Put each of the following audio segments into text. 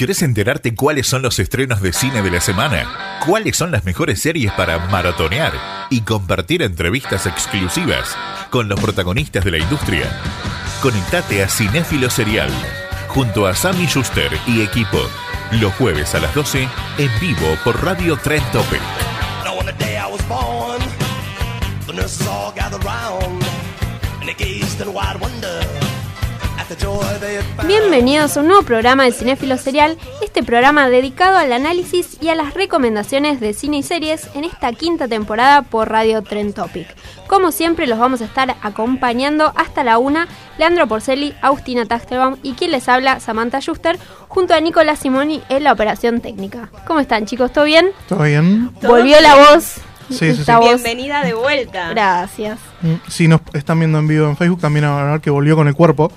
¿Quieres enterarte cuáles son los estrenos de cine de la semana? ¿Cuáles son las mejores series para maratonear y compartir entrevistas exclusivas con los protagonistas de la industria? Conectate a Cinéfilo Serial junto a Sammy Schuster y equipo los jueves a las 12 en vivo por Radio Tren Topic. Bienvenidos a un nuevo programa de Cinéfilo Serial, este programa dedicado al análisis y a las recomendaciones de cine y series en esta quinta temporada por Radio Tren Topic. Como siempre los vamos a estar acompañando hasta la una, Leandro Porceli, Agustina Taxterbaum y quien les habla, Samantha Schuster, junto a Nicolás Simoni en la operación técnica. ¿Cómo están chicos? ¿Todo bien? ¿Todo bien? Volvió la voz. Sí, sí, sí. Bienvenida de vuelta. Gracias. Mm, Si nos están viendo en vivo en Facebook, también van a ver que volvió con el cuerpo.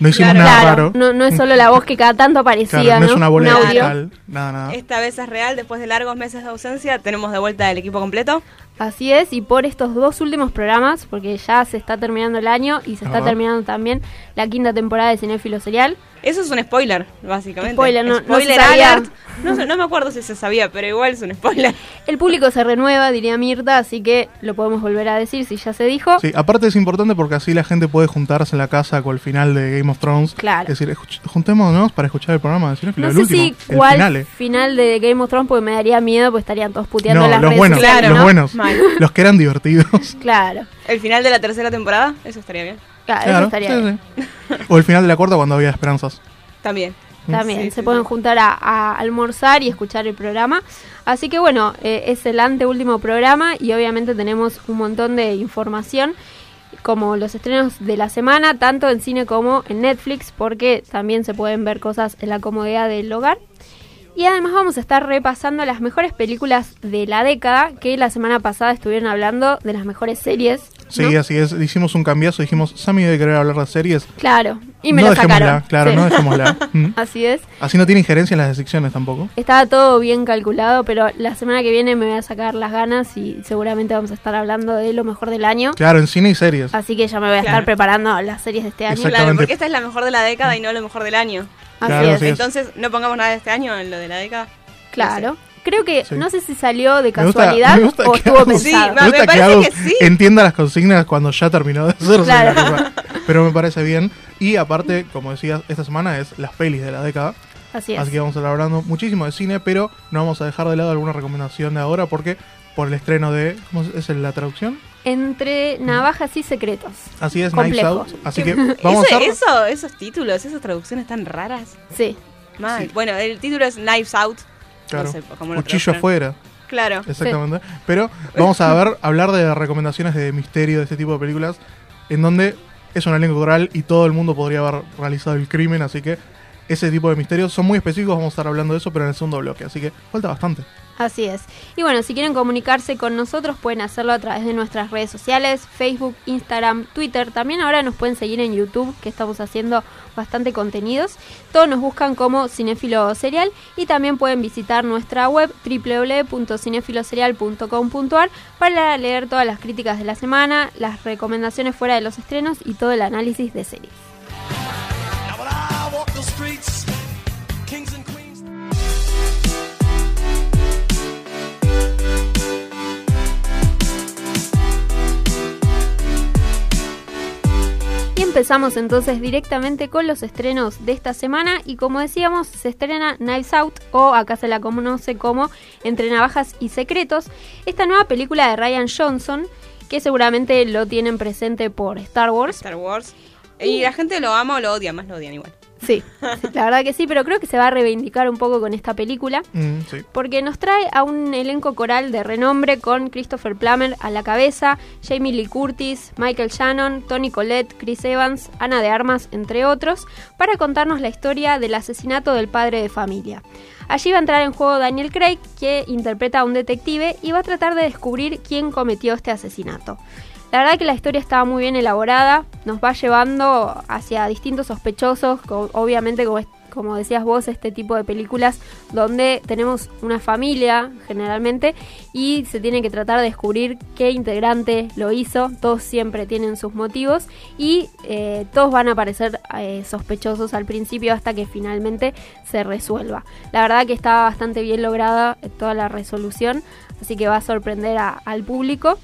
No hicimos Claro. nada Claro, raro. no, no es solo la voz que cada tanto aparecía, Claro, no ¿no? es una bola Un de audio. cristal, Nada, nada. Esta vez es real, después de largos meses de ausencia, tenemos de vuelta el equipo completo. Así es, y por estos dos últimos programas, porque ya se está terminando el año y se está terminando también la quinta temporada de Cinéfilo Serial. Eso es un spoiler, básicamente. Spoiler, no- no Spoiler se sabía. alert. No, sé- no me acuerdo si se sabía, pero igual es un spoiler. El público se renueva, diría Mirta, así que lo podemos volver a decir si ya se dijo. Sí, aparte es importante porque así la gente puede juntarse en la casa con el final de Game of Thrones. Claro. Es decir, escuch- juntémonos para escuchar el programa de Cinéfilo, No el sé último, si cuál final de Game of Thrones, porque me daría miedo, porque estarían todos puteando No, las los redes buenos, sociales, los ¿no? buenos. Mal. Los que eran divertidos. Claro, El final de la tercera temporada, eso estaría bien. claro, eso Claro, estaría sí, bien. sí. O el final de la cuarta cuando había esperanzas. También. También Sí, se sí, pueden sí. juntar a, a almorzar y escuchar el programa. Así que bueno, eh, es el anteúltimo programa y obviamente tenemos un montón de información como los estrenos de la semana, tanto en cine como en Netflix, porque también se pueden ver cosas en la comodidad del hogar. Y además vamos a estar repasando las mejores películas de la década, que la semana pasada estuvieron hablando de las mejores series. Sí, ¿no? así es. Hicimos un cambiazo. Dijimos, Sammy debe querer hablar de series. Claro, y me no lo dejémosla, sacaron. claro, Sí. no dejémosla. Mm. Así es. Así no tiene injerencia en las secciones tampoco. Estaba todo bien calculado, pero la semana que viene me voy a sacar las ganas y seguramente vamos a estar hablando de lo mejor del año. Claro, en cine y series. Así que ya me voy a estar preparando las series de este año. Claro, porque esta es la mejor de la década y no lo mejor del año. Así Claro, es. así es. Entonces, no pongamos nada de este año en lo de la década. Claro. Creo que Sí. no sé si salió de Me gusta- casualidad me gusta o que estuvo Agus- Sí, pensado. va- Me gusta me que parece Agus que sí. entienda las consignas cuando ya terminó de hacerse Claro. la cosa. Pero me parece bien. Y aparte, como decías, esta semana es las pelis de la década. Así es. Así que vamos a estar hablando muchísimo de cine, pero no vamos a dejar de lado alguna recomendación de ahora porque por el estreno de... ¿Cómo es la traducción? Entre navajas y secretos. Así es, Complejo. Knives Out. Así que vamos Eso- a eso, esos títulos, esas traducciones tan raras. Sí. Mal. Sí. Bueno, el título es Knives Out. Claro, No sé cómo lo cuchillo afuera. Claro. Exactamente. Pero vamos a ver, hablar de recomendaciones de misterio de este tipo de películas, en donde es un elenco coral y todo el mundo podría haber realizado el crimen, así que ese tipo de misterios son muy específicos, vamos a estar hablando de eso, pero en el segundo bloque, así que falta bastante. Así es. Y bueno, si quieren comunicarse con nosotros pueden hacerlo a través de nuestras redes sociales, Facebook, Instagram, Twitter. También ahora nos pueden seguir en YouTube, que estamos haciendo bastante contenidos. Todos nos buscan como Cinefilo Serial y también pueden visitar nuestra web www.cinefiloserial.com.ar para leer todas las críticas de la semana, las recomendaciones fuera de los estrenos y todo el análisis de series. Y empezamos entonces directamente con los estrenos de esta semana y como decíamos se estrena Knives Out o acá se la conoce como Entre Navajas y Secretos, esta nueva película de Ryan Johnson que seguramente lo tienen presente por Star Wars. Star Wars. Y la gente lo ama o lo odia, más lo odian igual. Sí, sí, la verdad que sí, pero creo que se va a reivindicar un poco con esta película. Mm, sí. Porque nos trae a un elenco coral de renombre con Christopher Plummer a la cabeza, Jamie Lee Curtis, Michael Shannon, Tony Collette, Chris Evans, Ana de Armas, entre otros, para contarnos la historia del asesinato del padre de familia. Allí va a entrar en juego Daniel Craig, que interpreta a un detective y va a tratar de descubrir quién cometió este asesinato. La verdad que la historia estaba muy bien elaborada, nos va llevando hacia distintos sospechosos, obviamente como, como decías vos, este tipo de películas donde tenemos una familia generalmente y se tiene que tratar de descubrir qué integrante lo hizo, todos siempre tienen sus motivos y eh, todos van a parecer eh, sospechosos al principio hasta que finalmente se resuelva. La verdad que está bastante bien lograda eh, toda la resolución, así que va a sorprender a- al público.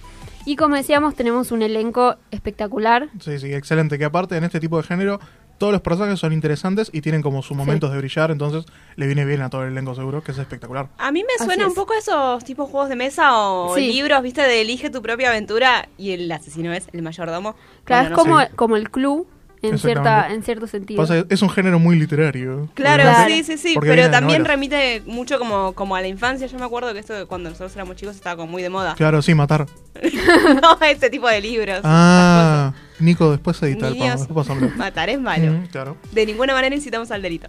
Y como decíamos, tenemos un elenco espectacular. Sí, sí, excelente. Que aparte en este tipo de género todos los personajes son interesantes y tienen como sus momentos de brillar, entonces le viene bien a todo el elenco seguro, que es espectacular. A mí me Así suena es. un poco a esos tipos juegos de mesa o Sí. libros, viste, de elige tu propia aventura y el asesino es el mayordomo. Claro, Bueno, es como, como el club en, cierta, en cierto sentido. Pasa es un género muy literario. Claro, sí, sí, sí, porque pero también novelas. remite mucho como, como a la infancia. Yo me acuerdo que esto de cuando nosotros éramos chicos estaba como muy de moda. Claro, sí, matar. no, este tipo de libros. Ah, Nico, después edita el. Matar es malo. Mm, claro. De ninguna manera incitamos al delito.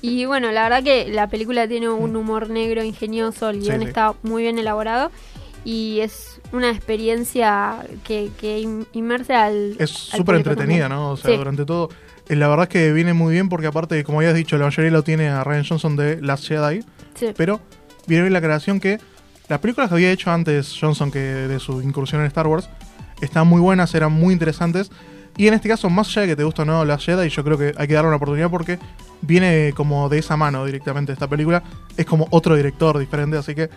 Y bueno, la verdad que la película tiene un humor negro ingenioso, el Sí, guion sí. está muy bien elaborado y es una experiencia que, que in- inmersa al. Es súper entretenida, también. ¿no? O sea, Sí. durante todo. eh, La verdad es que viene muy bien porque aparte, como habías dicho, la mayoría lo tiene a Ryan Johnson de Last Jedi, Sí. pero viene bien la aclaración que las películas que había hecho antes Johnson que de su incursión en Star Wars están muy buenas, eran muy interesantes. Y en este caso, más allá de que te gusta o no Last Jedi, yo creo que hay que darle una oportunidad porque viene como de esa mano directamente esta película. Es como otro director diferente, así que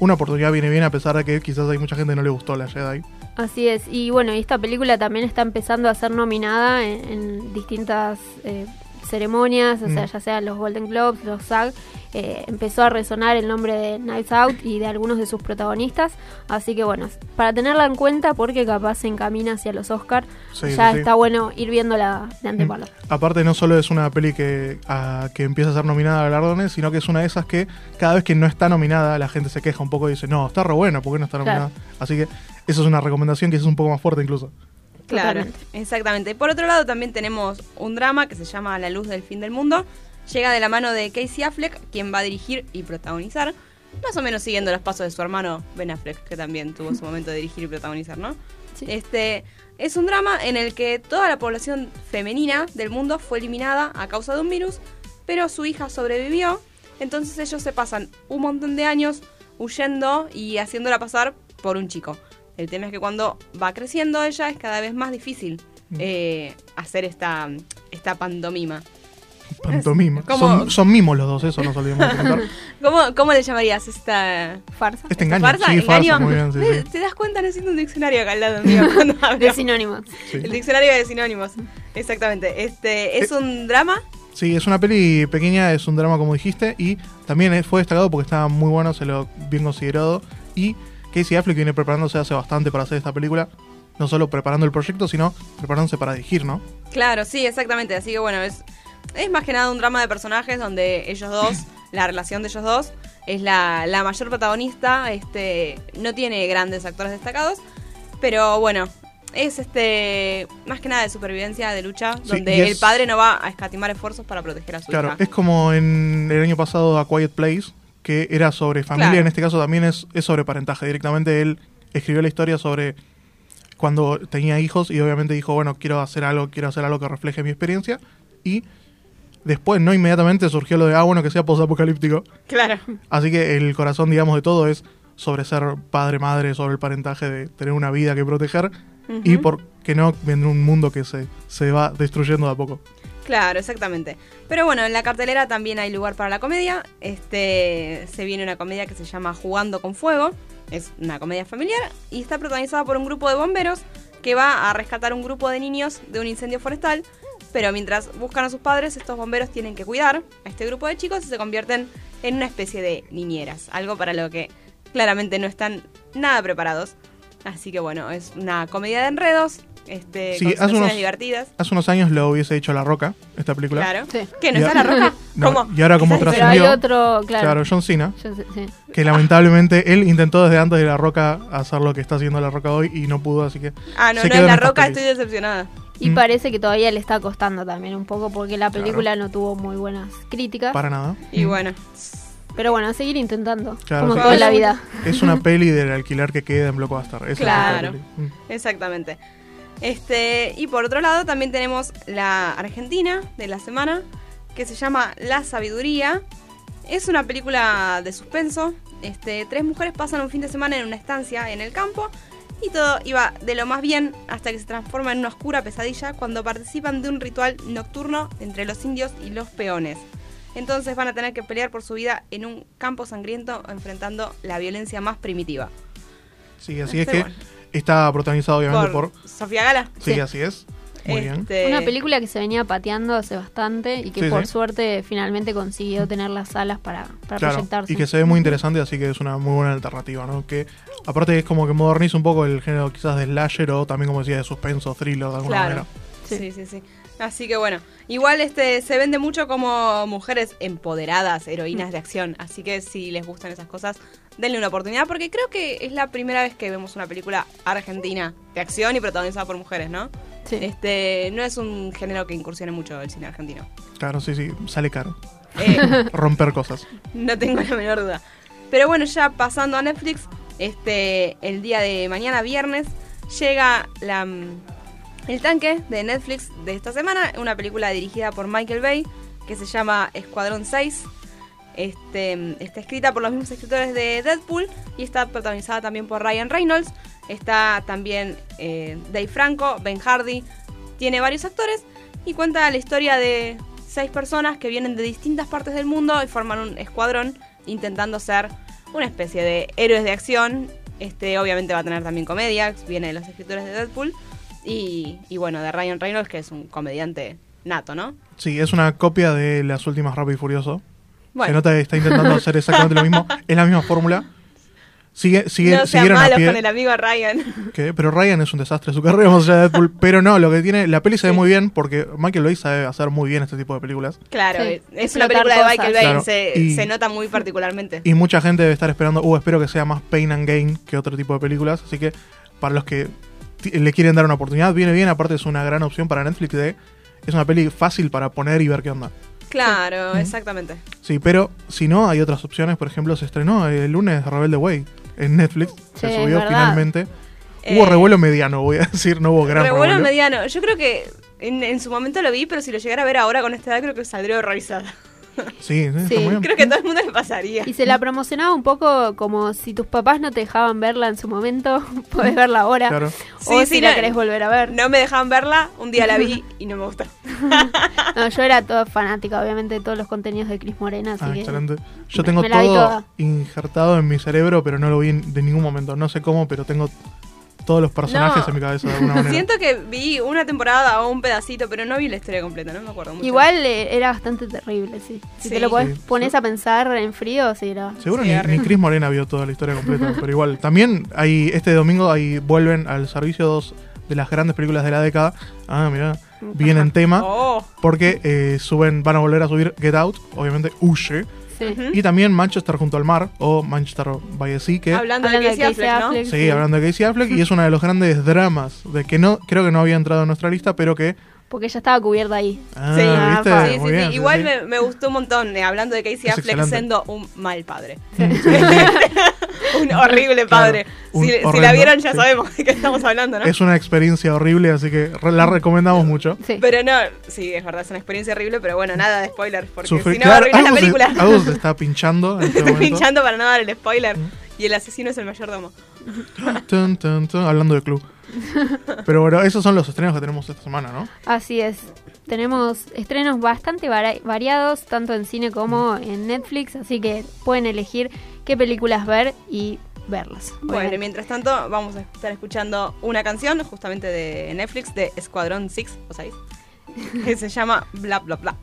una oportunidad viene bien a pesar de que quizás hay mucha gente que no le gustó Last Jedi. Así es. Y bueno, y esta película también está empezando a ser nominada en, en distintas eh, ceremonias, o sea, Mm. ya sea los Golden Globes, los SAG. eh, empezó a resonar el nombre de Knives Out y de algunos de sus protagonistas. Así que bueno, para tenerla en cuenta porque capaz se encamina hacia los Oscar, Sí, ya sí, está bueno ir viéndola de antepalo. Aparte, no solo es una peli que, a- que empieza a ser nominada a galardones, sino que es una de esas que cada vez que no está nominada, la gente se queja un poco y dice, no, está re buena, ¿por qué no está Claro. nominada? Así que eso es una recomendación que es un poco más fuerte incluso. Claro, Totalmente. exactamente. Por otro lado, también tenemos un drama que se llama La luz del fin del mundo. Llega de la mano de Casey Affleck, quien va a dirigir y protagonizar, más o menos siguiendo los pasos de su hermano Ben Affleck, que también tuvo su momento de dirigir y protagonizar, ¿no? Sí. Este es un drama en el que toda la población femenina del mundo fue eliminada a causa de un virus, pero su hija sobrevivió. Entonces ellos se pasan un montón de años huyendo y haciéndola pasar por un chico. El tema es que cuando va creciendo ella es cada vez más difícil eh, hacer esta, esta pantomima. Pantomima. Son, son mimos los dos, eso no se olvidemos de. ¿Cómo, cómo le llamarías esta Farsa. Este engaño, sí, farsa, muy bien, sí, sí. ¿Te das cuenta? Necesito un diccionario acá al lado mío. De sinónimos. Sí. El diccionario de sinónimos. Exactamente. Este Eh, es un drama. Sí, es una peli pequeña, es un drama como dijiste, y también fue destacado porque estaba muy bueno, se lo bien considerado, y Casey Affleck viene preparándose hace bastante para hacer esta película, no solo preparando el proyecto, sino preparándose para dirigir, ¿no? Claro, sí, exactamente. Así que bueno, es, es más que nada un drama de personajes donde ellos dos, la relación de ellos dos, es la, la mayor protagonista. Este, no tiene grandes actores destacados, pero bueno, es este más que nada de supervivencia, de lucha, Sí, donde es- el padre no va a escatimar esfuerzos para proteger a su Claro, hija. es como en el año pasado A Quiet Place, que era sobre familia, Claro. en este caso también es, es sobre parentaje. Directamente él escribió la historia sobre cuando tenía hijos y obviamente dijo, bueno, quiero hacer algo, quiero hacer algo que refleje mi experiencia. Y después, no inmediatamente, surgió lo de, ah, bueno, que sea posapocalíptico. Claro. Así que el corazón, digamos, de todo es sobre ser padre, madre, sobre el parentaje de tener una vida que proteger y por qué no en un mundo que se, se va destruyendo de a poco. Claro, exactamente. Pero bueno, en la cartelera también hay lugar para la comedia. Este se viene una comedia que se llama Jugando con Fuego. Es una comedia familiar y está protagonizada por un grupo de bomberos que va a rescatar un grupo de niños de un incendio forestal. Pero mientras buscan a sus padres, estos bomberos tienen que cuidar a este grupo de chicos y se convierten en una especie de niñeras. Algo para lo que claramente no están nada preparados. Así que bueno, es una comedia de enredos este, Sí, con hace situaciones unos- divertidas. Hace unos años lo hubiese hecho La Roca, esta película. Claro. Sí. ¿Qué? ¿No Y está la roca? No, ¿Cómo? y ahora como ¿Estás Pero hay trascendió, otro, claro. claro, John Cena, Yo sé- sí. que lamentablemente él intentó desde antes de La Roca hacer lo que está haciendo La Roca hoy y no pudo, así que Ah, no, se no quedó es en la roca, estoy decepcionada. Y Mm. parece que todavía le está costando también un poco porque la película no tuvo muy buenas críticas. para nada. Y Mm. bueno, Pero bueno, a seguir intentando. Claro, como toda la vida. Es una peli del alquiler que queda en Blockbuster. Esa es Claro. la peli. Mm. exactamente. Este, y por otro lado también tenemos la Argentina de la semana, que se llama La Sabiduría. Es una película de suspenso. Este, tres mujeres pasan un fin de semana en una estancia en el campo y todo iba de lo más bien hasta que se transforma en una oscura pesadilla cuando participan de un ritual nocturno entre los indios y los peones. Entonces van a tener que pelear por su vida en un campo sangriento enfrentando la violencia más primitiva. Sí, así es Este, que bueno. Está protagonizado obviamente Por por... Sofía Gala. Sí, Sí. así es. Muy bien. Este, Una película que se venía pateando hace bastante y que Sí, por sí. suerte finalmente consiguió tener las salas para, para Claro, proyectarse. y que se ve muy interesante, así que es una muy buena alternativa, ¿no? Que aparte es como que moderniza un poco el género quizás de slasher o también como decía de suspenso, thriller de alguna Claro. manera. Sí. Sí. sí, sí, Así que bueno, igual este se vende mucho como mujeres empoderadas, heroínas de acción. Así que si les gustan esas cosas, denle una oportunidad porque creo que es la primera vez que vemos una película argentina de acción y protagonizada por mujeres, ¿no? Sí. Este no es un género que incursione mucho el cine argentino. Claro, sí, sí, sale caro. Eh, Romper cosas. No tengo la menor duda. Pero bueno, ya pasando a Netflix, este el día de mañana, viernes, llega la, mm, el tanque de Netflix de esta semana, una película dirigida por Michael Bay, que se llama Escuadrón 6. Este, está escrita por los mismos escritores de Deadpool y está protagonizada también por Ryan Reynolds. Está también eh, Dave Franco, Ben Hardy. Tiene varios actores y cuenta la historia de seis personas que vienen de distintas partes del mundo y forman un escuadrón intentando ser una especie de héroes de acción. Este, obviamente va a tener también comedia, viene de los escritores de Deadpool. Y, y bueno, de Ryan Reynolds, que es un comediante nato, ¿no? Sí, es una copia de las últimas Rápido y Furioso. Se Bueno, nota que está intentando hacer exactamente lo mismo. Es la misma fórmula. Sigue, sigue, no sean malos con el amigo Ryan. que- pero Ryan es un desastre su carrera, más allá de Deadpool. Pero no, lo que tiene. La peli se ve muy bien porque Michael Bay sabe hacer muy bien este tipo de películas. Claro, Sí, es- es una película de. Michael Bay, Claro, se, y- se nota muy particularmente. Y mucha gente debe estar esperando, uh, espero que sea más Pain and Gain que otro tipo de películas. Así que para los que le quieren dar una oportunidad, viene bien. Aparte es una gran opción para Netflix de... Es una peli fácil para poner y ver qué onda. Claro, exactamente. Sí, pero si no, hay otras opciones. Por ejemplo, se estrenó el lunes Rebelde Way en Netflix. Sí, se subió finalmente. Hubo Eh, revuelo mediano, voy a decir, no hubo gran revuelo. revuelo mediano. Yo creo que en, en su momento lo vi, pero si lo llegara a ver ahora con esta edad, creo que saldría horrorizada. Sí, sí, Sí. está muy bien. Creo que a todo el mundo le pasaría. Y se la promocionaba un poco como si tus papás no te dejaban verla en su momento, puedes verla ahora. Claro. O Sí, si sí, la no- querés volver a ver. No me dejaban verla, un día la vi y no me gustó. No, yo era toda fanática, obviamente, de todos los contenidos de Cris Morena, así Ah, que... excelente. Yo me- tengo me todo injertado en mi cerebro, pero no lo vi en- de ningún momento. No sé cómo, pero tengo todos los personajes No. en mi cabeza de alguna manera. Siento que vi una temporada o un pedacito, pero no vi la historia completa, no me acuerdo mucho. Igual eh, era bastante terrible, sí. Si Sí. te lo pones, Sí. pones a pensar en frío, sí, era... Seguro Sí, ni, ni Chris Morena vio toda la historia completa, pero igual. También hay este domingo ahí vuelven al servicio dos de las grandes películas de la década. Ah, mira, bien en tema. Oh, Porque eh, suben, van a volver a subir Get Out, obviamente Usher. Sí. Y también Manchester junto al mar, o Manchester by the Sea, que hablando, Hablando de Casey Affleck, ¿no? Sí, hablando de Casey Affleck, y es uno de los grandes dramas, de que no, creo que no había entrado en nuestra lista, pero que... Porque ya estaba cubierta ahí. Ah, Sí, ¿viste? sí, sí, bien, Igual sí. Me, me gustó un montón, eh, hablando de Casey Es Affleck excelente. siendo un mal padre. Sí, sí. Un horrible padre. un si, la vieron ya sí. sabemos de qué estamos hablando, ¿no? Es una experiencia horrible, así que re- la recomendamos mucho. Sí. Pero no, sí, es verdad, es una experiencia horrible, pero bueno, nada de spoilers, porque Sufrí- si no claro, arruinas la se- película. Se está pinchando en este pinchando para no dar el spoiler. Y el asesino es el mayordomo. Tun, tun, tun, hablando de club. Pero bueno, esos son los estrenos que tenemos esta semana, ¿no? Así es. Tenemos estrenos bastante vari- variados, tanto en cine como en Netflix, así que pueden elegir qué películas ver y verlas. Bueno, obviamente. mientras tanto, vamos a estar escuchando una canción justamente de Netflix de Escuadrón 6 o 6 que se llama Bla Bla Bla.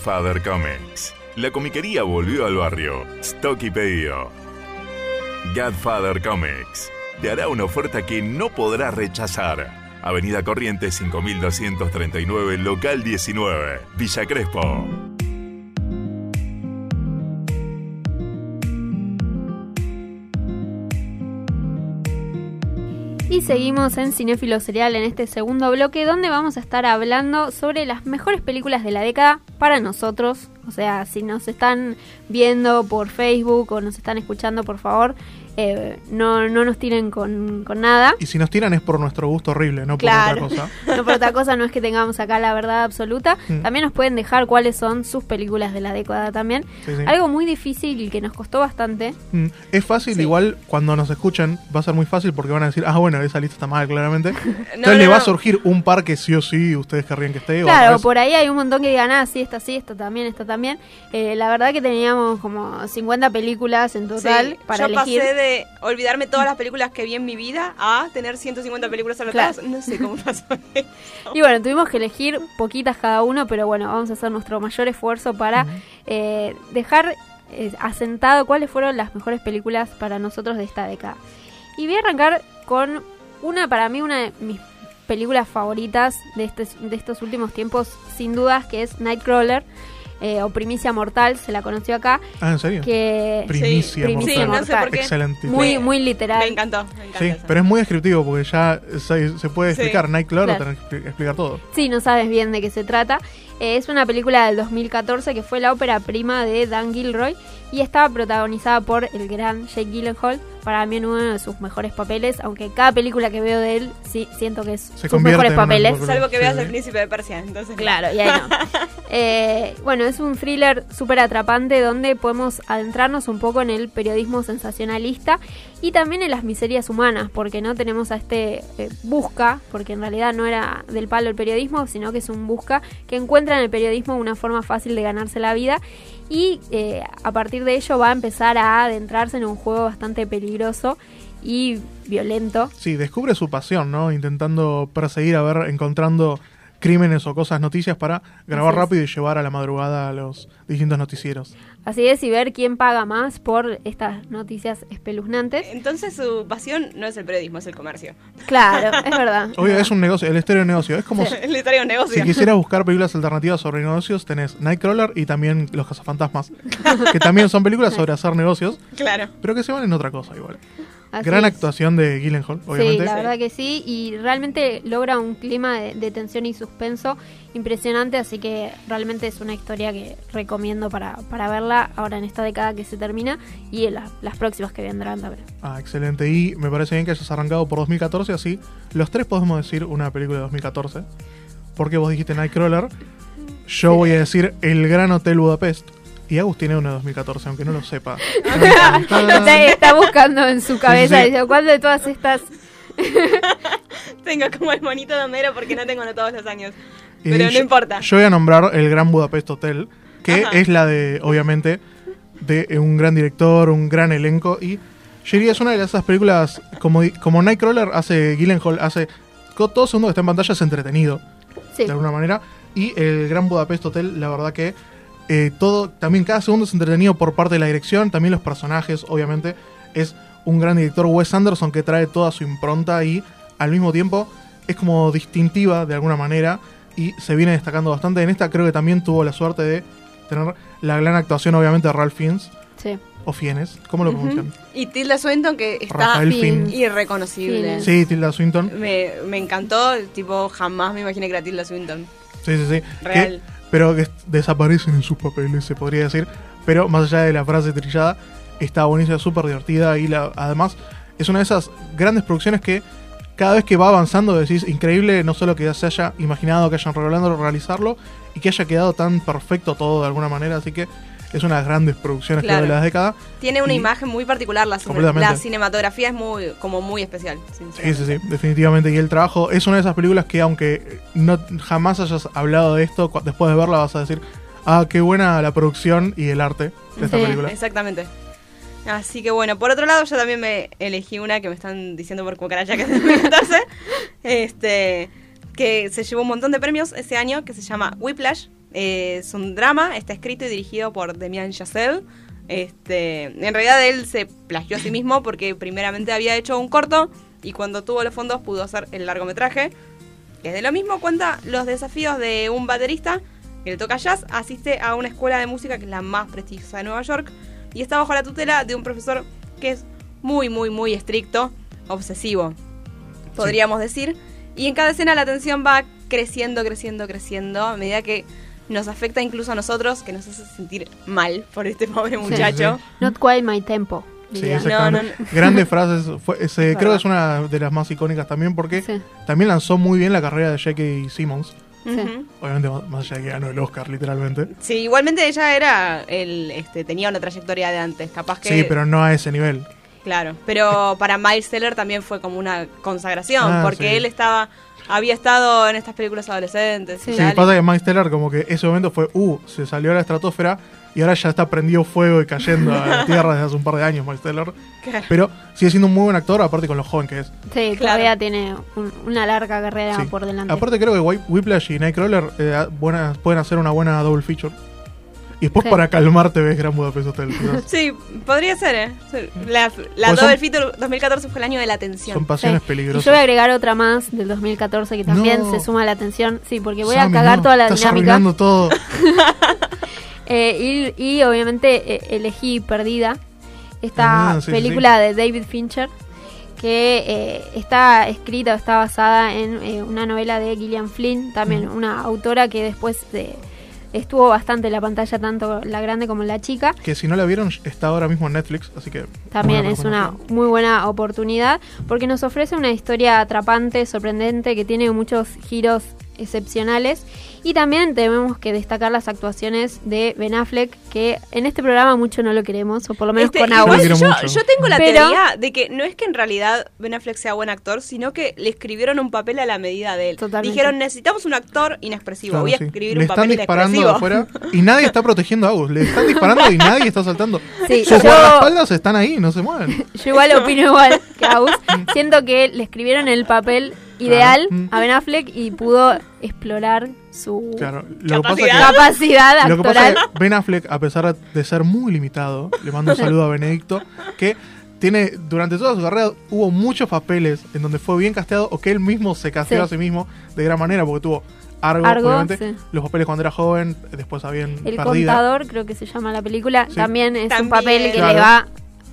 Godfather Comics. La comiquería volvió al barrio. Stock y pedido. Godfather Comics. Te hará una oferta que no podrás rechazar. Avenida Corrientes 5239, local 19, Villa Crespo. Seguimos en Cinéfilo Serial en este segundo bloque donde vamos a estar hablando sobre las mejores películas de la década para nosotros. O sea, si nos están viendo por Facebook o nos están escuchando, por favor, eh, no, no nos tiren con, con nada. Y si nos tiran es por nuestro gusto horrible, no por otra cosa. No por otra cosa, no es que tengamos acá la verdad absoluta. Mm. También nos pueden dejar cuáles son sus películas de la década también. Sí, sí. Algo muy difícil y que nos costó bastante. Mm, Es fácil, igual cuando nos escuchan, va a ser muy fácil porque van a decir, ah, bueno, esa lista está mal, claramente. Entonces no, le va a surgir un par que sí o sí ustedes querrían que esté. Claro, por ahí hay un montón que digan, ah, sí, esta sí, esta también, esta también. Eh, la verdad que teníamos como 50 películas en total Sí, para yo elegir. pasé de olvidarme todas las películas que vi en mi vida a tener 150 películas anotadas. Claro. No sé cómo pasó. Y bueno, tuvimos que elegir poquitas cada uno, pero bueno, vamos a hacer nuestro mayor esfuerzo para eh, dejar eh, asentado cuáles fueron las mejores películas para nosotros de esta década. Y voy a arrancar con una, para mí, una de mis películas favoritas de, este, de estos últimos tiempos, sin dudas, que es Nightcrawler. Eh, o Primicia Mortal, se la conoció acá. Ah, ¿en serio? Que Primicia Primicia Mortal. Sí, no sé por qué. Excelente. muy, muy literal. Me encantó. Me encanta Sí, eso. pero es muy descriptivo porque ya se, se puede Sí. explicar. Nightcrawler Claro. o tener que expli- explicar todo. Sí, no sabes bien de qué se trata. Eh, es una película del 2014 que fue la ópera prima de Dan Gilroy y estaba protagonizada por el gran Jake Gyllenhaal. Para mí uno de sus mejores papeles, aunque cada película que veo de él sí siento que es sus convierte mejores en papeles. Salvo que veas sí. El Príncipe de Persia, entonces. Claro, y ahí no. Eh, bueno, es un thriller súper atrapante donde podemos adentrarnos un poco en el periodismo sensacionalista y también en las miserias humanas, porque no tenemos a este eh, busca, porque en realidad no era del palo el periodismo, sino que es un busca que encuentra en el periodismo una forma fácil de ganarse la vida y eh, a partir de ello va a empezar a adentrarse en un juego bastante peligroso y violento. Sí, descubre su pasión, ¿no? Intentando perseguir, a ver, encontrando crímenes o cosas, noticias para grabar rápido y llevar a la madrugada a los distintos noticieros. Así es, y ver quién paga más por estas noticias espeluznantes. Entonces su pasión no es el periodismo, es el comercio. Claro, es verdad. Obvio, es un negocio, el estéreo negocio. Es como si, El de un negocio. si quisieras buscar películas alternativas sobre negocios, tenés Nightcrawler y también Los Cazafantasmas, que también son películas sobre hacer negocios, Claro. pero que se van en otra cosa igual. Así Gran es. actuación de Gyllenhaal, obviamente. Sí, la verdad que sí, y realmente logra un clima de, de tensión y suspenso impresionante, así que realmente es una historia que recomiendo para, para verla ahora en esta década que se termina y en la- las próximas que vendrán también. Ah, excelente. Y me parece bien que hayas arrancado por 2014, así los tres podemos decir una película de 2014. Porque vos dijiste Nightcrawler, yo voy a decir El Gran Hotel Budapest. Y Agus tiene una de 2014, aunque no lo sepa. está, está buscando en su cabeza, Sí, ¿cuál de todas estas? Tengo como el monito de Homero porque no tengo todos los años. Y Pero no yo- importa. Yo voy a nombrar El Gran Budapest Hotel, que Ajá. es la de, obviamente, de un gran director, un gran elenco. Y yo diría es una de esas películas, como, como Nightcrawler hace Gyllenhaal, hace. Todo segundo que está en pantalla es entretenido. Sí, de alguna manera. Y el Gran Budapest Hotel, la verdad que eh, todo, también cada segundo es entretenido por parte de la dirección, también los personajes, obviamente. Es un gran director, Wes Anderson, que trae toda su impronta y al mismo tiempo es como distintiva de alguna manera y se viene destacando bastante. En esta creo que también tuvo la suerte de tener la gran actuación, obviamente, de Ralph Fiennes sí. o Fiennes, ¿cómo lo pronuncian? Y Tilda Swinton que está Rafael Fin. Finn. irreconocible. Sí, Tilda Swinton. Me, me encantó, tipo, jamás me imaginé que era Tilda Swinton. Sí, sí, sí. Real. Que- pero que desaparecen en sus papeles, se podría decir. Pero más allá de la frase trillada, está buenísima, súper divertida. Y la, además, es una de esas grandes producciones que cada vez que va avanzando decís, increíble, no solo que se haya imaginado, que hayan regalado realizarlo y que haya quedado tan perfecto todo de alguna manera. Así que es una de las grandes producciones Claro. de la década. Tiene una imagen muy particular, la, la cinematografía es muy como muy especial. Sí, sí, sí, definitivamente. Y el trabajo es una de esas películas que aunque no jamás hayas hablado de esto, después de verla vas a decir, ah, qué buena la producción y el arte de esta Sí. película. Exactamente. Así que bueno, por otro lado yo también me elegí una que me están diciendo por cucaracha que es de 2014, este, que se llevó un montón de premios ese año, que se llama Whiplash, Eh, es un drama, está escrito y dirigido por Demian Chazelle. Este, en realidad él se plagió a sí mismo porque primeramente había hecho un corto y cuando tuvo los fondos pudo hacer el largometraje. Que es de lo mismo, cuenta los desafíos de un baterista que le toca jazz, asiste a una escuela de música que es la más prestigiosa de Nueva York y está bajo la tutela de un profesor que es muy, muy, muy estricto, obsesivo, podríamos decir. Y en cada escena la tensión va creciendo, creciendo, creciendo, a medida que nos afecta incluso a nosotros, que nos hace sentir mal por este pobre muchacho. Not quite my tempo. Sí. No, no, Grandes frases. Fue- ese- Es creo que es una de las más icónicas también porque Sí. también lanzó muy bien la carrera de J.K. Simmons. Ujú. Obviamente, más- más allá de que ganó el Oscar, literalmente. Sí, igualmente ella era, el, este, tenía una trayectoria de antes, capaz que... Sí, pero no a ese nivel. Claro, pero para Miles Teller también fue como una consagración, Ah, porque sí. él estaba, había estado en estas películas adolescentes. Sí. Pasa que Miles Teller como que ese momento fue, uh, se salió a la estratosfera y ahora ya está prendido fuego y cayendo a la tierra desde hace un par de años Miles Teller. Claro. Pero sigue siendo un muy buen actor, aparte con lo joven que es. Sí, Claro. todavía tiene un- una larga carrera Sí. por delante. Aparte creo que Whip- Whiplash y Nightcrawler eh, buenas- pueden hacer una buena double feature. Y después Sí. para calmarte ves Gran Budapest Hotel. quizás. Sí, podría ser, ¿eh? La, la Pues Double son- Feature 2014 fue el año de la atención. Son pasiones Sí. Y peligrosas. yo voy a agregar otra más del 2014 que también No. se suma a la atención. Sí, porque voy Sammy, a cagar no, toda la estás dinámica. arruinando todo. Eh, y, y obviamente eh, elegí Perdida, esta Ah, sí, sí, película de David Fincher, que eh, está escrita o está basada en eh, una novela de Gillian Flynn, también una autora que después de- estuvo bastante en la pantalla, tanto la grande como la chica. Que si no la vieron, está ahora mismo en Netflix, así que... También es una muy buena oportunidad porque nos ofrece una historia atrapante, sorprendente, que tiene muchos giros excepcionales. Y también tenemos que destacar las actuaciones de Ben Affleck, que en este programa mucho no lo queremos, o por lo menos Este, con agua. Yo tengo la Pero- teoría de que no es que en realidad Ben Affleck sea buen actor, sino que le escribieron un papel a la medida de él. Totalmente. Dijeron, necesitamos un actor inexpresivo, Claro, voy a sí. escribir Le un están papel disparando de inexpresivo. afuera y nadie está protegiendo a Agus. Le están disparando y nadie está saltando. Sí, Sus yo- guardaespaldas están ahí, no se mueven. Yo igual opino igual que Agus. Siento que le escribieron el papel ideal Claro. Mm. a Ben Affleck y pudo explorar su Claro, lo que pasa Capacidad. que- capacidad Lo que pasa es que Ben Affleck, a pesar de ser muy limitado, le mando un saludo a Benedicto, que tiene, durante toda su carrera, hubo muchos papeles en donde fue bien casteado o que él mismo se casteó Sí. a sí mismo de gran manera, porque tuvo Argo, Argo, obviamente, sí. los papeles cuando era joven, después habían El Perdida. contador, creo que se llama la película, Sí. también es un papel que Claro. le va,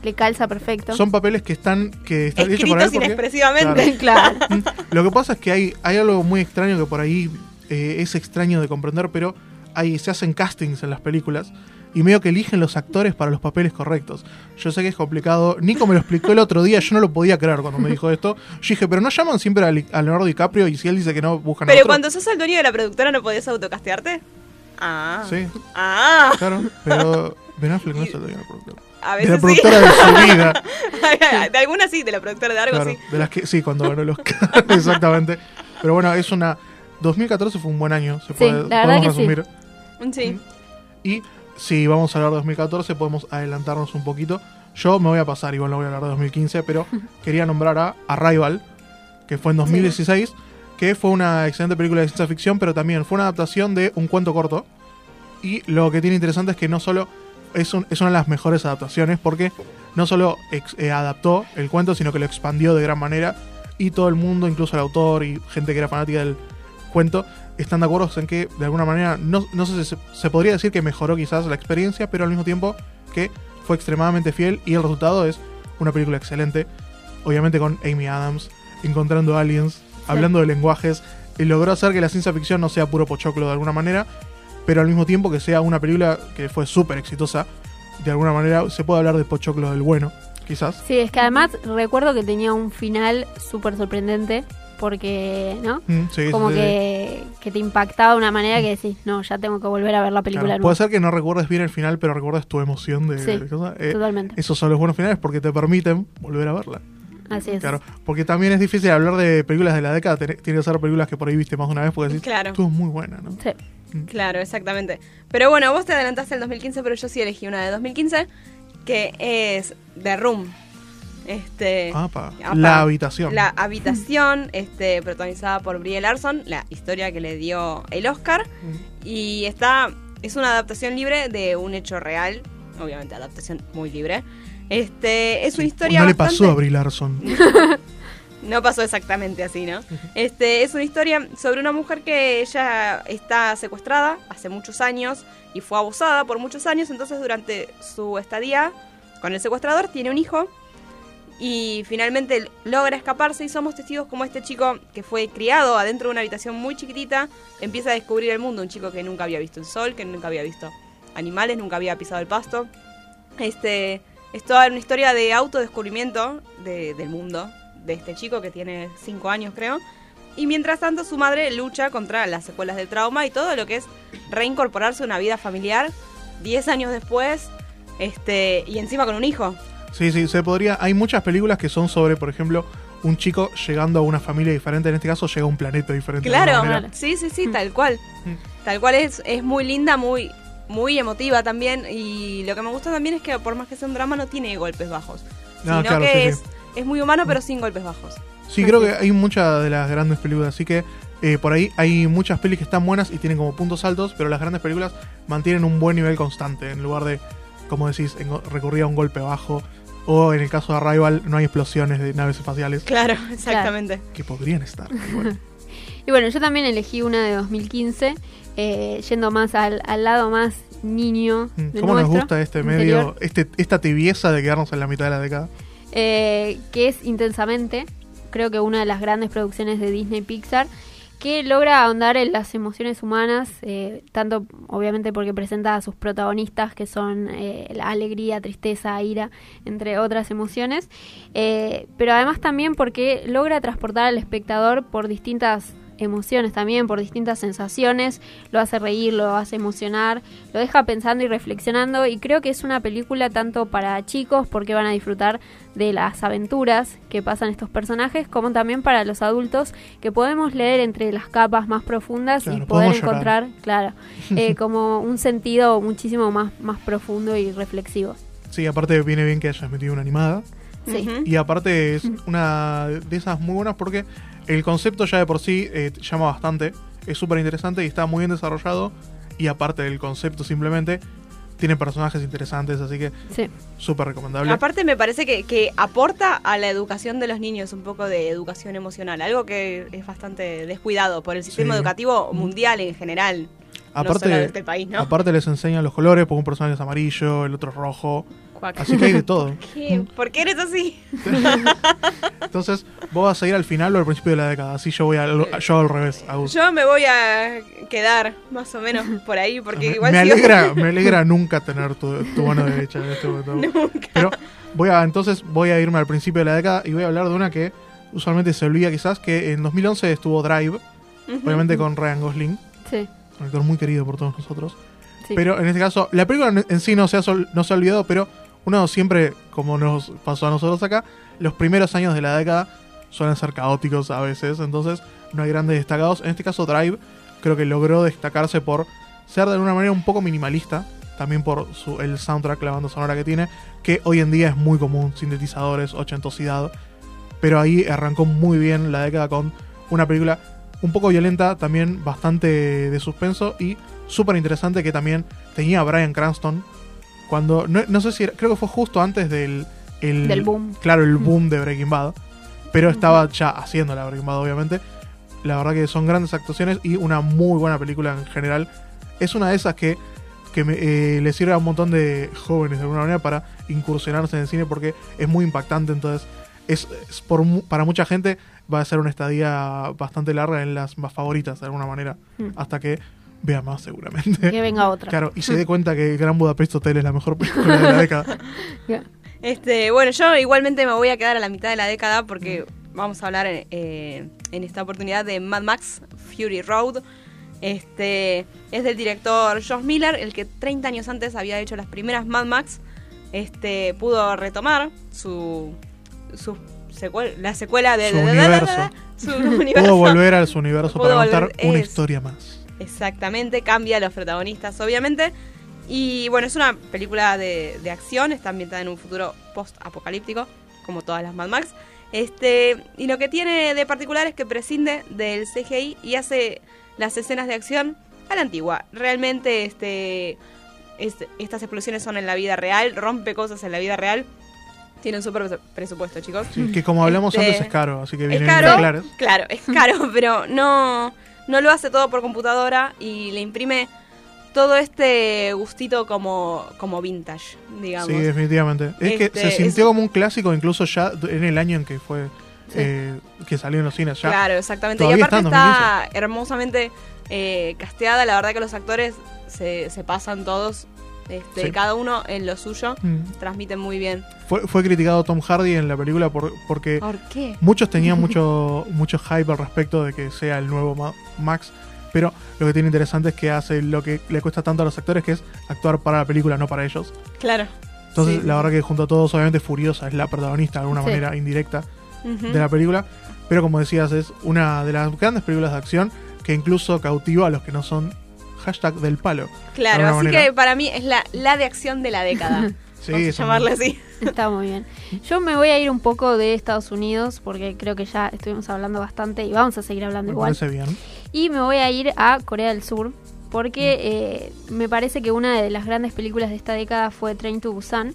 le calza perfecto. Son papeles que están, que están hechos por él porque- inexpresivamente. claro. Mm, Lo que pasa es que hay, hay algo muy extraño que por ahí eh, es extraño de comprender, pero hay, se hacen castings en las películas y medio que eligen los actores para los papeles correctos. Yo sé que es complicado. Nico me lo explicó el otro día, yo no lo podía creer cuando me dijo esto. Yo dije, pero no llaman siempre a, a Leonardo DiCaprio y si él dice que no, buscan a Pero otro. cuando sos el dueño de la productora, ¿no podías autocastearte? Ah. Sí, Ah. claro, pero Ben Affleck no es el dueño de la productora. A De veces la sí. productora de su vida. de alguna sí, de la productora de algo Claro, sí. de las que, sí, cuando ganó Oscar, exactamente. Pero bueno, es una... 2014 fue un buen año, se Sí, puede, la verdad podemos que sí. resumir. Sí. Y si vamos a hablar de 2014, podemos adelantarnos un poquito. Yo me voy a pasar, igual no voy a hablar de 2015, pero quería nombrar a Arrival, que fue en 2016, que fue una excelente película de ciencia ficción, pero también fue una adaptación de un cuento corto. Y lo que tiene interesante es que no solo es, un- es una de las mejores adaptaciones, porque no solo ex- eh, adaptó el cuento, sino que lo expandió de gran manera. Y todo el mundo, incluso el autor y gente que era fanática del cuento, están de acuerdo en que de alguna manera, no, no sé si se, se podría decir que mejoró quizás la experiencia, pero al mismo tiempo que fue extremadamente fiel y el resultado es una película excelente, obviamente con Amy Adams, encontrando aliens, hablando de lenguajes, y logró hacer que la ciencia ficción no sea puro pochoclo de alguna manera, pero al mismo tiempo que sea una película que fue súper exitosa, de alguna manera se puede hablar de pochoclo del bueno, quizás. Sí, es que además recuerdo que tenía un final súper sorprendente porque, ¿no? Mm, sí, Como sí, sí. que, que te impactaba de una manera que decís, no, ya tengo que volver a ver la película. Claro, puede ser que no recuerdes bien el final, pero recuerdes tu emoción de, Sí, de cosa. Eh, Totalmente. esos son los buenos finales porque te permiten volver a verla. Así es. Claro, porque también es difícil hablar de películas de la década, tiene que ser películas que por ahí viste más de una vez porque decís, Claro. estuvo muy buena, ¿no? Sí. Claro, exactamente. Pero bueno, vos te adelantaste el 2015, pero yo sí elegí una de 2015, que es The Room. Este, Apa, apa, La habitación. La habitación, este, protagonizada por Brie Larson, la historia que le dio el Oscar. Y está. Es una adaptación libre de un hecho real. Obviamente, adaptación muy libre. Este, es una historia. no le pasó a Brie Larson. no pasó exactamente así, ¿no? Este es una historia sobre una mujer que ella está secuestrada hace muchos años y fue abusada por muchos años, entonces durante su estadía con el secuestrador tiene un hijo y finalmente logra escaparse y somos testigos como este chico que fue criado adentro de una habitación muy chiquitita empieza a descubrir el mundo, un chico que nunca había visto el sol, que nunca había visto animales, nunca había pisado el pasto. Este es toda una historia de autodescubrimiento de- del mundo de este chico que tiene 5 años creo. Y mientras tanto su madre lucha contra las secuelas del trauma y todo lo que es reincorporarse a una vida familiar 10 años después este y encima con un hijo. Sí, sí, se podría. Hay muchas películas que son sobre, por ejemplo, un chico llegando a una familia diferente. En este caso, llega a un planeta diferente. Claro, sí, sí, sí, tal cual. Tal cual es, es muy linda, muy, muy emotiva también. Y lo que me gusta también es que por más que sea un drama no tiene golpes bajos. No, sino claro, que sí, es, sí. es muy humano pero sin golpes bajos. Sí, creo que hay muchas de las grandes películas, así que eh, por ahí hay muchas pelis que están buenas y tienen como puntos altos, pero las grandes películas mantienen un buen nivel constante, en lugar de, como decís, en- recurrir a un golpe bajo, o en el caso de Arrival no hay explosiones de naves espaciales, Claro, exactamente. que podrían estar. y bueno. Y bueno, yo también elegí una de 2015, eh, yendo más al, al lado más niño. Mm, del ¿Cómo nos nuestro, gusta este medio, este, esta tibieza de quedarnos en la mitad de la década? eh, que es Intensamente, creo que una de las grandes producciones de Disney Pixar, que logra ahondar en las emociones humanas, eh, tanto obviamente porque presenta a sus protagonistas, que son eh, la alegría, tristeza, ira, entre otras emociones, eh, pero además también porque logra transportar al espectador por distintas emociones también, por distintas sensaciones, lo hace reír, lo hace emocionar, lo deja pensando y reflexionando y creo que es una película tanto para chicos porque van a disfrutar de las aventuras que pasan estos personajes, como también para los adultos que podemos leer entre las capas más profundas Claro, y poder llorar. encontrar, claro, eh, como un sentido muchísimo más, más profundo y reflexivo. Sí, aparte viene bien que hayas metido una animada. Sí. Y aparte es una de esas muy buenas porque el concepto ya de por sí eh, llama bastante, es súper interesante y está muy bien desarrollado. Y aparte del concepto simplemente, tiene personajes interesantes, así que Sí. súper recomendable. Aparte me parece que, que aporta a la educación de los niños un poco de educación emocional, algo que es bastante descuidado por el sistema Sí. educativo mundial en general. no aparte, solo de este país, ¿no? aparte les enseñan los colores, porque un personaje es amarillo, el otro es rojo. Cuac. Así que hay de todo. ¿Qué? ¿Por qué eres así? Entonces, vos vas a ir al final o al principio de la década. Así yo voy al, yo al revés, Agus. Yo me voy a quedar más o menos por ahí porque igual me sigo- alegra, me alegra nunca tener tu, tu mano derecha en este momento. Pero voy a, entonces voy a irme al principio de la década y voy a hablar de una que usualmente se olvida quizás, que en 2011 estuvo Drive, obviamente con Ryan Gosling, Sí, un actor muy querido por todos nosotros. sí. Pero en este caso, la película en- sí no se, ha sol- no se ha olvidado, pero uno siempre, como nos pasó a nosotros acá, los primeros años de la década suelen ser caóticos a veces, entonces no hay grandes destacados. En este caso, Drive creo que logró destacarse por ser de alguna manera un poco minimalista, también por su, el soundtrack, la banda sonora que tiene, que hoy en día es muy común, sintetizadores, ochentosidad, pero ahí arrancó muy bien la década con una película un poco violenta, también bastante de suspenso y súper interesante que también tenía a Brian Cranston cuando, no, no sé si, era- creo que fue justo antes del... el- Del boom. Claro, el boom de Breaking Bad, pero estaba ya haciendo la Breaking Bad obviamente. La verdad que son grandes actuaciones y una muy buena película en general. Es una de esas que, que me- eh, le sirve a un montón de jóvenes de alguna manera para incursionarse en el cine porque es muy impactante. Entonces, es, es por, para mucha gente va a ser una estadía bastante larga en las más favoritas de alguna manera. Mm. Hasta que vea más seguramente. Que venga otra. Claro, y se dé cuenta que el Gran Budapest Hotel es la mejor película de la década. Este, bueno, yo igualmente me voy a quedar a la mitad de la década porque vamos a hablar eh, en esta oportunidad de Mad Max Fury Road. Este es del director Josh Miller, el que 30 años antes había hecho las primeras Mad Max. Este pudo retomar su, su secuel- la secuela de, Su universo. su universo. Pudo volver a su universo Pudo para contar volver- una es- historia más. Exactamente, cambia a los protagonistas, obviamente. Y bueno, es una película de, de acción, está ambientada en un futuro post-apocalíptico, como todas las Mad Max. Este, y lo que tiene de particular es que prescinde del CGI y hace las escenas de acción a la antigua. Realmente este, este, estas explosiones son en la vida real, rompe cosas en la vida real. Tiene un super presupuesto, chicos. Sí, que como hablamos Este, antes es caro, así que es viene caro, bien claro. claro, es caro, pero no, no lo hace todo por computadora y le imprime todo este gustito como, como vintage, digamos. Sí, definitivamente. Es Este, que se sintió es- como un clásico incluso ya en el año en que fue Sí. eh, que salió en los cines. Ya. Claro, exactamente. Y aparte está está hermosamente eh, casteada. La verdad que los actores se, se pasan todos, este, Sí. cada uno en lo suyo. Mm. Transmiten muy bien. Fue, fue criticado Tom Hardy en la película por, porque ¿Por qué? muchos tenían mucho, mucho hype al respecto de que sea el nuevo Ma- Max. Pero lo que tiene interesante es que hace lo que le cuesta tanto a los actores, que es actuar para la película, no para ellos. Claro. Entonces, Sí. la verdad que junto a todos, obviamente Furiosa es la protagonista de alguna Sí. manera indirecta de la película. Pero como decías, es una de las grandes películas de acción que incluso cautiva a los que no son hashtag del palo. Claro, de así manera. que para mí es la, la de acción de la década. Sí, Vamos a eso llamarle mismo. así. Está muy bien. Yo me voy a ir un poco de Estados Unidos porque creo que ya estuvimos hablando bastante y vamos a seguir hablando Me igual. parece bien. Y me voy a ir a Corea del Sur porque eh, me parece que una de las grandes películas de esta década fue Train to Busan.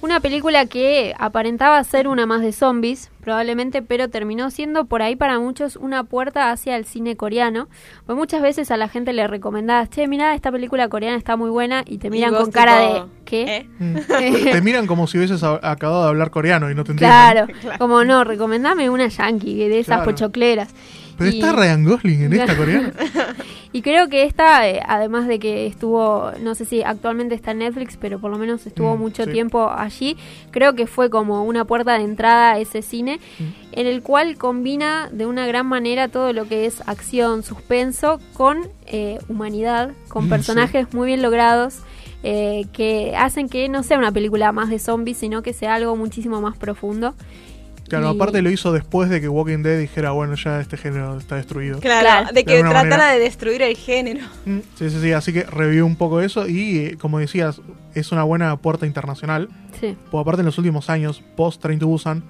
Una película que aparentaba ser una más de zombies, probablemente, pero terminó siendo por ahí para muchos una puerta hacia el cine coreano. Pues muchas veces a la gente le recomendabas, che, mira, esta película coreana está muy buena y te miran con cara de, ¿qué? ¿eh? Mm. Te miran como si hubieses acabado de hablar coreano y no te entienden. Claro, como no, recomendame una yankee de esas Claro. pochocleras. Pero Y- está Ryan Gosling en esta coreana. Y creo que esta, eh, además de que estuvo, no sé si actualmente está en Netflix, pero por lo menos estuvo Mm, mucho sí. tiempo allí, creo que fue como una puerta de entrada a ese cine, Mm. en el cual combina de una gran manera todo lo que es acción, suspenso, con eh, humanidad, con Mm, personajes muy bien logrados. eh, que hacen que no sea una película más de zombies, sino que sea algo muchísimo más profundo. Claro, Y- aparte lo hizo después de que Walking Dead dijera, bueno, ya este género está destruido. Claro, de De que tratara manera. de destruir el género. Mm, Sí, sí, sí, así que revivió un poco eso y, eh, como decías, es una buena puerta internacional. Sí, Porque aparte en los últimos años, post Train to Busan,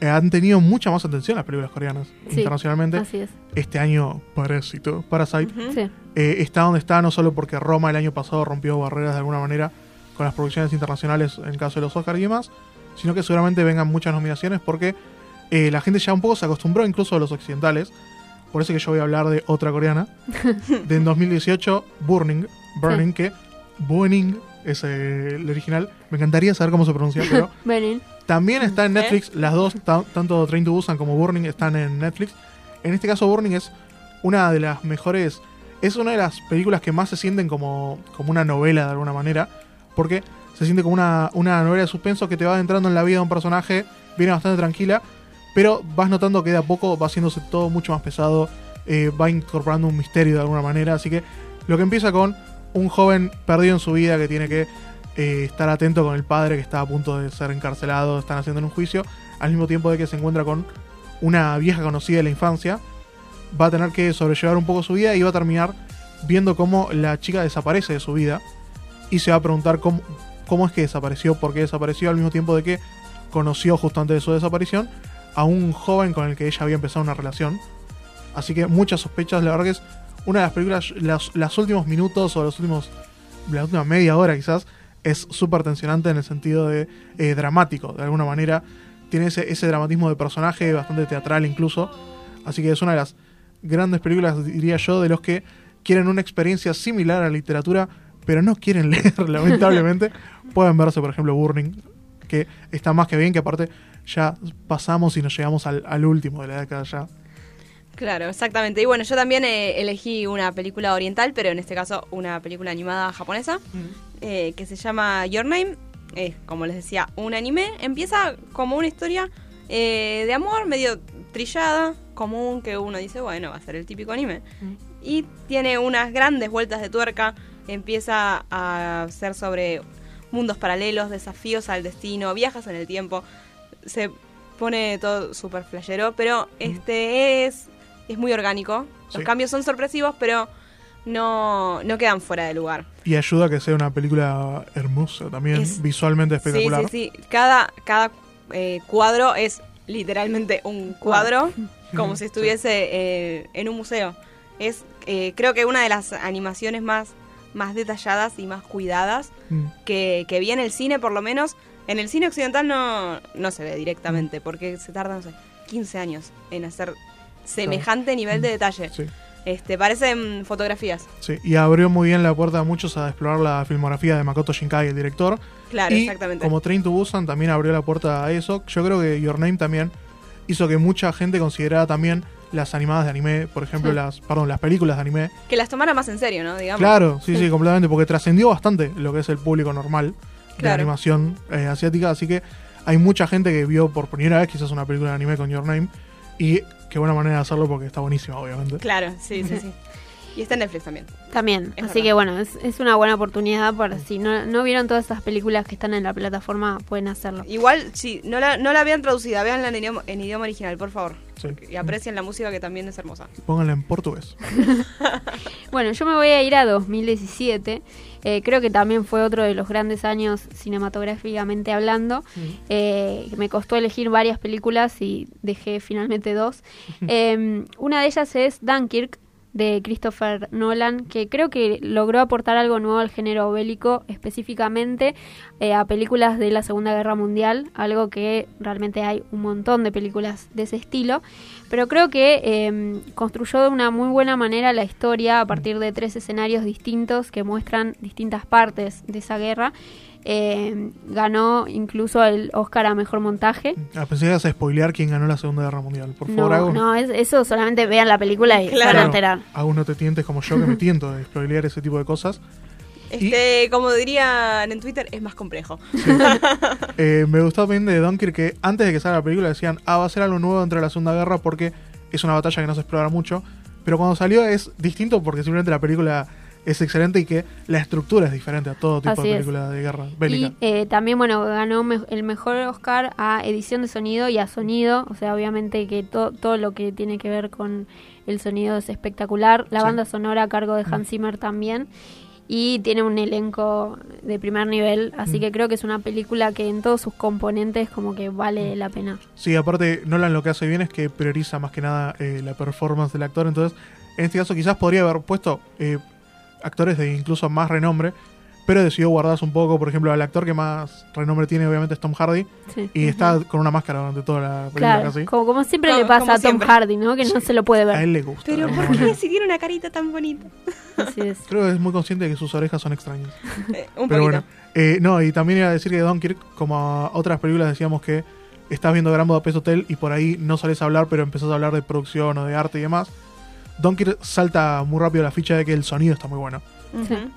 eh, han tenido mucha más atención las películas coreanas Sí, internacionalmente. así es. Este año, Parásito, Parasite. Sí. eh, está donde está no solo porque Roma el año pasado rompió barreras de alguna manera con las producciones internacionales en el caso de los Oscars y demás, sino que seguramente vengan muchas nominaciones porque eh, la gente ya un poco se acostumbró incluso a los occidentales. Por eso que yo voy a hablar de otra coreana. de en 2018, Burning, Burning que Burning es eh, el original. Me encantaría saber cómo se pronuncia, pero Venin. también está en. Netflix. Las dos, ta- tanto Train to Busan como Burning, están en Netflix. En este caso, Burning es una de las mejores. Es una de las películas que más se sienten como, como una novela de alguna manera. Porque se siente como una, una novela de suspenso que te va adentrando en la vida de un personaje. Viene bastante tranquila. Pero vas notando que de a poco va haciéndose todo mucho más pesado. eh, va incorporando un misterio de alguna manera. Así que lo que empieza con un joven perdido en su vida que tiene que eh, estar atento con el padre que está a punto de ser encarcelado, están haciendo un juicio, al mismo tiempo de que se encuentra con una vieja conocida de la infancia, va a tener que sobrellevar un poco su vida y va a terminar viendo cómo la chica desaparece de su vida y se va a preguntar cómo, cómo es que desapareció, por qué desapareció, al mismo tiempo de que conoció justo antes de su desaparición a un joven con el que ella había empezado una relación. Así que muchas sospechas, la verdad que es una de las películas, las, las últimos minutos o los últimos, la última media hora quizás, es súper tensionante en el sentido de eh, dramático, de alguna manera. Tiene ese, ese dramatismo de personaje, bastante teatral incluso. Así que es una de las grandes películas, diría yo, de los que quieren una experiencia similar a la literatura, pero no quieren leer, lamentablemente. Pueden verse, por ejemplo, Burning, que está más que bien, que aparte ya pasamos y nos llegamos al, al último de la década ya. Claro, exactamente. Y bueno, yo también eh, elegí una película oriental, pero en este caso una película animada japonesa, eh, que se llama Your Name. Es, como les decía, un anime. Empieza como una historia eh, de amor medio trillada, común, que uno dice, bueno, va a ser el típico anime. Y tiene unas grandes vueltas de tuerca. Empieza a ser sobre mundos paralelos, desafíos al destino, viajas en el tiempo. Se pone todo súper flashero, pero este es, es muy orgánico. Los Sí. cambios son sorpresivos, pero no, no quedan fuera de lugar. Y ayuda a que sea una película hermosa también, Es- visualmente espectacular. Sí, sí, sí. Cada, cada eh, cuadro es literalmente un cuadro, como si estuviese eh, en un museo. Es, eh, creo que una de las animaciones más, más detalladas y más cuidadas Mm. que, que vi en el cine, por lo menos. En el cine occidental no, no se ve directamente, porque se tarda, no sé, 15 años en hacer semejante nivel de detalle. Sí. Este, parecen fotografías. Sí, y abrió muy bien la puerta a muchos a explorar la filmografía de Makoto Shinkai, el director. Claro, y exactamente. como Train to Busan también abrió la puerta a eso, yo creo que Your Name también hizo que mucha gente considerara también las animadas de anime, por ejemplo, Sí. las perdón, las películas de anime. Que las tomara más en serio, ¿no? Digamos. Claro, sí, sí, completamente, porque trascendió bastante lo que es el público normal de Claro. animación eh, asiática, así que hay mucha gente que vio por primera vez quizás una película de anime con Your Name y qué buena manera de hacerlo porque está buenísima, obviamente. Claro, sí, sí, sí. Y está en Netflix también. También, Es así verdad. que bueno, es, es una buena oportunidad para si no, no vieron todas esas películas que están en la plataforma, pueden hacerlo. Igual, sí, no la, no la vean traducida, veanla en idioma, en idioma original, por favor. Sí. Y aprecien la música que también es hermosa. Pónganla en portugués. Bueno, yo me voy a ir a 2017. Eh, creo que también fue otro de los grandes años cinematográficamente hablando. Eh, me costó elegir varias películas y dejé finalmente dos. Eh, una de ellas es Dunkirk de Christopher Nolan, que creo que logró aportar algo nuevo al género bélico, específicamente eh, a películas de la Segunda Guerra Mundial, algo que realmente hay un montón de películas de ese estilo, pero creo que eh, construyó de una muy buena manera la historia a partir de tres escenarios distintos que muestran distintas partes de esa guerra. Eh, ganó incluso el Oscar a Mejor Montaje. Ah, pensé que ibas a spoilear quién ganó la Segunda Guerra Mundial. Por favor, No, Agus. no, es- eso solamente vean la película y se van a Claro. enterar. Agus, no te tientes como yo que me tiento de spoilear ese tipo de cosas. Este, como dirían en Twitter, es más complejo. Eh, me gustó también de Dunkirk que antes de que salga la película decían, ah, va a ser algo nuevo dentro de la Segunda Guerra porque es una batalla que no se explora mucho. Pero cuando salió es distinto porque simplemente la película es excelente y que la estructura es diferente a todo tipo Así de es. película de guerra bélica. Y eh, también, bueno, ganó me- el mejor Oscar a edición de sonido y a sonido. O sea, obviamente que to- todo lo que tiene que ver con el sonido es espectacular. La Sí. banda sonora a cargo de Hans Zimmer también. Y tiene un elenco de primer nivel. Así Mm. que creo que es una película que en todos sus componentes como que vale la pena. Sí, aparte Nolan lo que hace bien es que prioriza más que nada eh, la performance del actor. Entonces, en este caso quizás podría haber puesto eh, actores de incluso más renombre, pero decidió guardarse un poco. Por ejemplo, el actor que más renombre tiene obviamente es Tom Hardy Sí. y está con una máscara durante toda la película Claro, casi. como, como siempre le pasa a Tom siempre. Hardy, ¿no? Que no se lo puede A ver. él le gusta. Pero ¿por qué si tiene una carita tan bonita? Así es. Creo que es muy consciente de que sus orejas son extrañas. Eh, un Pero poquito. bueno, eh, no, y también iba a decir que Dunkirk, como a otras películas decíamos que estás viendo Gran Budapest Hotel y por ahí no sales a hablar, pero empezás a hablar de producción o de arte y demás. Dunkirk salta muy rápido la ficha de que el sonido está muy bueno.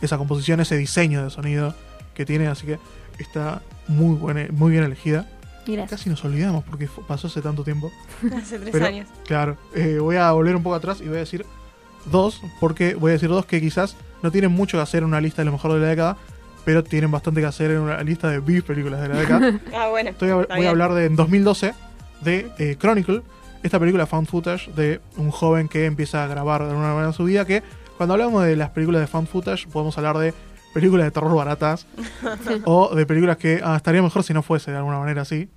Esa composición, ese diseño de sonido que tiene, así que está muy buena, muy bien elegida. Gracias. Casi nos olvidamos porque pasó hace tanto tiempo. Hace tres Pero, años. Claro, eh, voy a volver un poco atrás y voy a decir dos, porque voy a decir dos que quizás no tienen mucho que hacer en una lista de lo mejor de la década, pero tienen bastante que hacer en una lista de bis películas de la década. Ah, bueno. Estoy a- está voy a hablar de en 2012 de eh, Chronicle, esta película found footage de un joven que empieza a grabar de alguna manera su vida, que cuando hablamos de las películas de found footage podemos hablar de películas de terror baratas o de películas que ah, estaría mejor si no fuese de alguna manera así.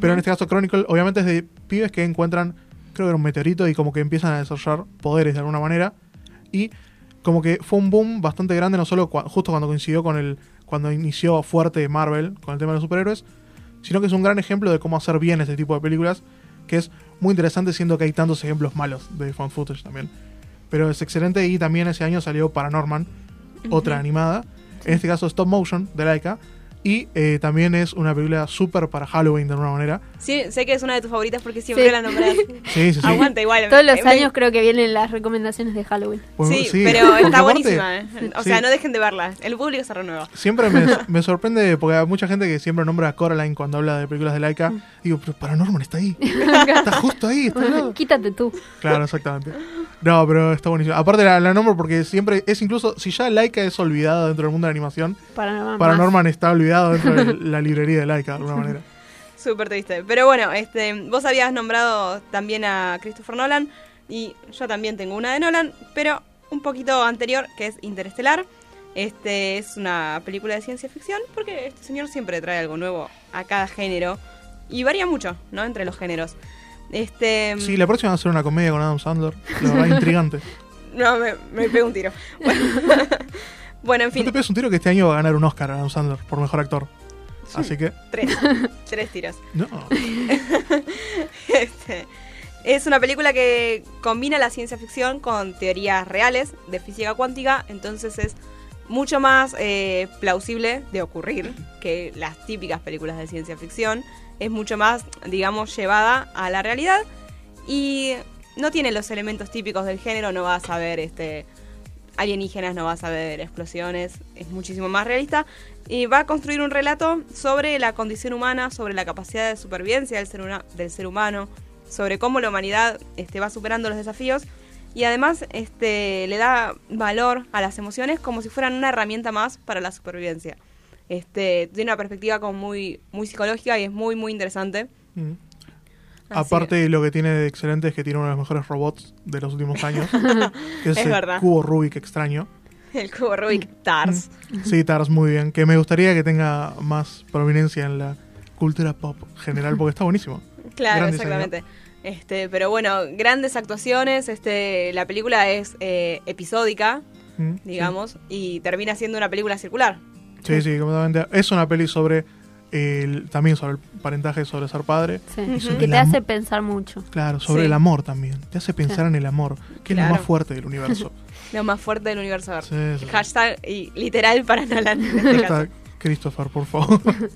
Pero en este caso Chronicle obviamente es de pibes que encuentran, creo que era un meteorito y como que empiezan a desarrollar poderes de alguna manera. Y como que fue un boom bastante grande, no solo justo cuando coincidió con el, cuando inició fuerte Marvel con el tema de los superhéroes, sino que es un gran ejemplo de cómo hacer bien este tipo de películas, que es muy interesante siendo que hay tantos ejemplos malos de fan footage también. Pero es excelente y también ese año salió Paranorman, otra animada, en este caso stop motion de Laika, y eh, también es una película súper para Halloween de alguna manera. Sí, sé que es una de tus favoritas porque siempre Sí. la nombras. Sí, sí, sí. Aguanta igual. Todos los Me- años creo que vienen las recomendaciones de Halloween. Bueno, Sí, sí, pero está aparte, buenísima. eh. O sí. sea, no dejen de verla. El público se renueva. Siempre me, me sorprende porque hay mucha gente que siempre nombra a Coraline cuando habla de películas de Laika. Mm. Digo, pero Paranorman está ahí. está justo ahí, está. Quítate tú. Claro, exactamente. No, pero está buenísimo. Aparte la, la nombro porque siempre es incluso, si ya Laika es olvidada dentro del mundo de la animación, Paranorman. Paranorman está dentro de la librería de Laika de alguna manera. Súper triste. Pero bueno, este, vos habías nombrado también a Christopher Nolan y yo también tengo una de Nolan, pero un poquito anterior, que es Interestelar. Este es una película de ciencia ficción porque este señor siempre trae algo nuevo a cada género y varía mucho, ¿no? Entre los géneros. Este, Sí, la próxima va a ser una comedia con Adam Sandler. La verdad, intrigante. No, me, me pego un tiro. Bueno, Bueno, en No fin, te pegues un tiro que este año va a ganar un Oscar a Adam Sandler por mejor actor. Así que, tres, tres tiros. no. Este, es una película que combina la ciencia ficción con teorías reales de física cuántica, entonces es mucho más eh, plausible de ocurrir que las típicas películas de ciencia ficción. Es mucho más, digamos, llevada a la realidad y no tiene los elementos típicos del género, no vas a ver este alienígenas, no vas a ver explosiones, es muchísimo más realista y va a construir un relato sobre la condición humana, sobre la capacidad de supervivencia del ser, humano, sobre cómo la humanidad este, va superando los desafíos y además este, le da valor a las emociones como si fueran una herramienta más para la supervivencia. Este, tiene una perspectiva como muy, muy psicológica y es muy, muy interesante. Mm. Así Aparte, lo que tiene de excelente es que tiene uno de los mejores robots de los últimos años. que es, Es el verdad. cubo Rubik extraño. El cubo Rubik Tars. Sí, Tars, muy bien. Que me gustaría que tenga más prominencia en la cultura pop general, porque está buenísimo. Claro, Gran exactamente. Este, pero bueno, grandes actuaciones. Este, la película es eh, episódica, Mm, digamos, y termina siendo una película circular. Sí, sí, completamente. Es una peli sobre el, también sobre el parentaje, sobre ser padre. Sí, Y sobre que te hace pensar mucho. Claro, sobre Sí. el amor también. Te hace pensar en el amor, que es lo más fuerte del universo. Lo más fuerte del universo. Sí, sí. Hashtag y literal para Nolan. en este caso. Christopher, por favor.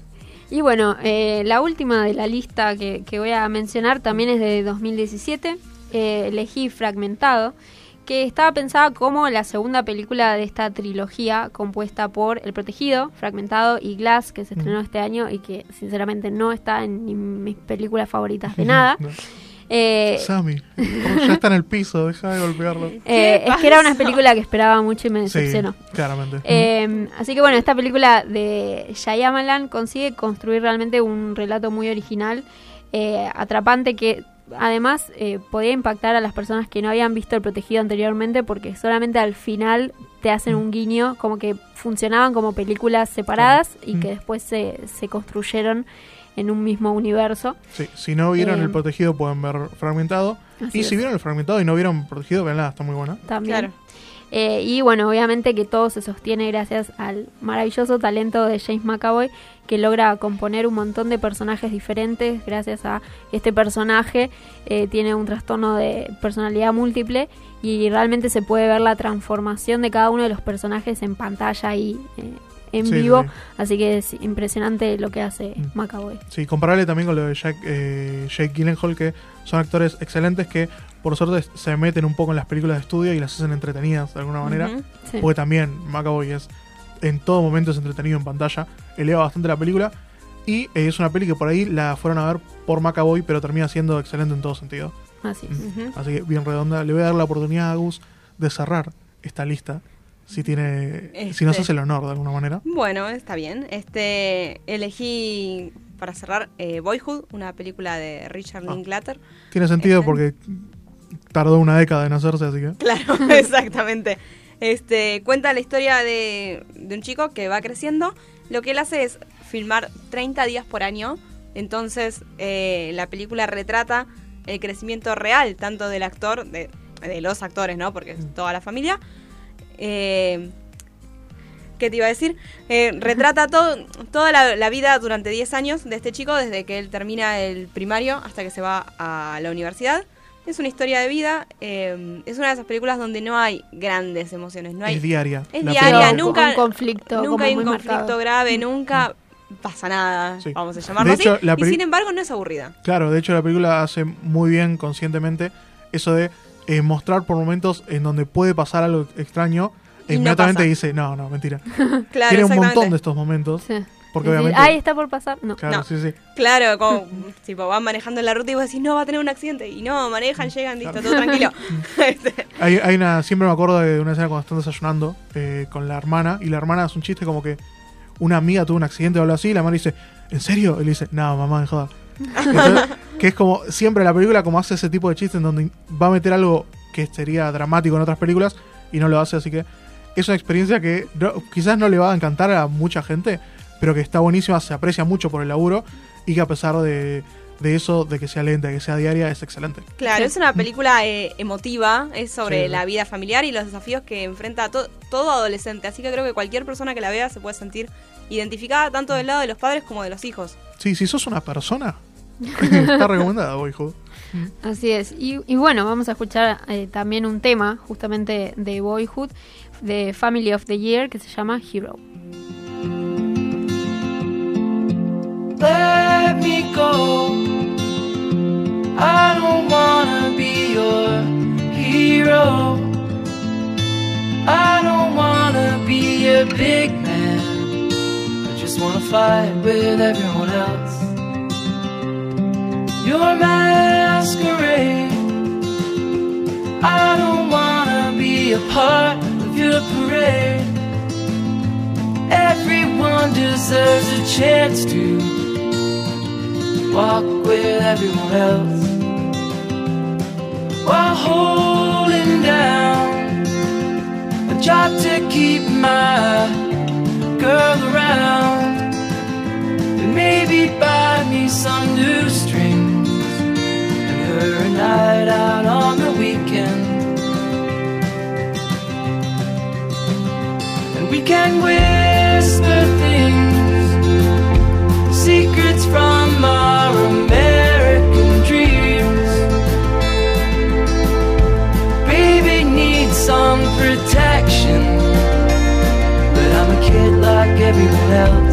Y bueno, eh, la última de la lista que, que voy a mencionar también es de 2017. Eh, elegí Fragmentado, que estaba pensada como la segunda película de esta trilogía compuesta por El Protegido, Fragmentado y Glass, que se estrenó este año y que sinceramente no está en ni mis películas favoritas de nada. No. Eh, Sammy, ya está en el piso, deja de golpearlo. eh, es que era una película que esperaba mucho y me Sí, decepcionó. claramente. Eh, así que bueno, esta película de Shyamalan consigue construir realmente un relato muy original, eh, atrapante que además eh, podía impactar a las personas que no habían visto El Protegido anteriormente porque solamente al final te hacen un guiño como que funcionaban como películas separadas y Mm. que después se, se construyeron en un mismo universo. Sí, si no vieron eh, el protegido pueden ver fragmentado. Así Y si es. vieron el fragmentado y no vieron protegido, veanla, está muy buena. También. Claro. Eh, y bueno, obviamente que todo se sostiene gracias al maravilloso talento de James McAvoy, que logra componer un montón de personajes diferentes. Gracias a este personaje, eh, tiene un trastorno de personalidad múltiple y realmente se puede ver la transformación de cada uno de los personajes en pantalla y eh, en Sí, vivo. sí. Así que es impresionante lo que hace Mm. McAvoy. Sí, comparable también con lo de Jack, eh, Jake Gyllenhaal, que son actores excelentes que por suerte se meten un poco en las películas de estudio y las hacen entretenidas de alguna manera. Sí. Porque también McAvoy es en todo momento es entretenido en pantalla, eleva bastante la película y eh, es una peli que por ahí la fueron a ver por McAvoy, pero termina siendo excelente en todo sentido. Así es. Así que bien redonda. Le voy a dar la oportunidad a Gus de cerrar esta lista, si tiene, si nos Este. hace el honor de alguna manera. Bueno, está bien. Este elegí para cerrar eh, Boyhood, una película de Richard Ah. Linklater. Tiene sentido Este. porque tardó una década en hacerse, así que. Claro, exactamente. Este cuenta la historia de, de un chico que va creciendo. Lo que él hace es filmar 30 días por año. Entonces, eh, la película retrata el crecimiento real, tanto del actor, de, de los actores, ¿no? Porque es toda la familia. Eh, ¿Qué te iba a decir? Eh, retrata todo, toda la, la vida durante 10 años de este chico, desde que él termina el primario hasta que se va a la universidad. Es una historia de vida, eh, es una de esas películas donde no hay grandes emociones, no hay es diaria. es diaria, película. nunca, un conflicto nunca hay un conflicto marcado. grave, nunca pasa nada, Sí. vamos a llamarlo De hecho, así. la Y sin embargo no es aburrida. Claro, de hecho la película hace muy bien conscientemente eso de eh, mostrar por momentos en donde puede pasar algo extraño. E no inmediatamente dice, no, no, mentira. Claro, Tiene un montón de estos momentos. Sí. Porque Decir, obviamente. Ay, está por pasar. No. claro, No. sí, sí. Claro, como tipo van manejando en la ruta y vos decís, no, va a tener un accidente. Y no, manejan, llegan, listo, todo tranquilo. Este, Hay, hay una, siempre me acuerdo de una escena cuando están desayunando eh, con la hermana y la hermana hace un chiste como que una amiga tuvo un accidente o algo así y la madre dice, ¿en serio? Y le dice, no, mamá, de joda. Entonces, que es como siempre la película como hace ese tipo de chistes en donde va a meter algo que sería dramático en otras películas y no lo hace, así que es una experiencia que no- quizás no le va a encantar a mucha gente, pero que está buenísima, se aprecia mucho por el laburo y que a pesar de, de eso, de que sea lenta, de que sea diaria, es excelente. Claro, Sí. es una película eh, emotiva, es sobre Sí, sí. la vida familiar y los desafíos que enfrenta to- todo adolescente. Así que creo que cualquier persona que la vea se puede sentir identificada tanto del lado de los padres como de los hijos. Sí, si sos una persona, está recomendada, Boyhood. Así es. Y, y bueno, vamos a escuchar eh, también un tema justamente de Boyhood, de Family of the Year, que se llama Hero. Let me go. I don't wanna be your hero. I don't wanna be a big man. I just wanna fight with everyone else. Your masquerade. I don't wanna be a part of your parade. Everyone deserves a chance to walk with everyone else. While holding down a job to keep my girl around. And maybe buy me some new strings and her a night out on the weekend. And we can whisper else.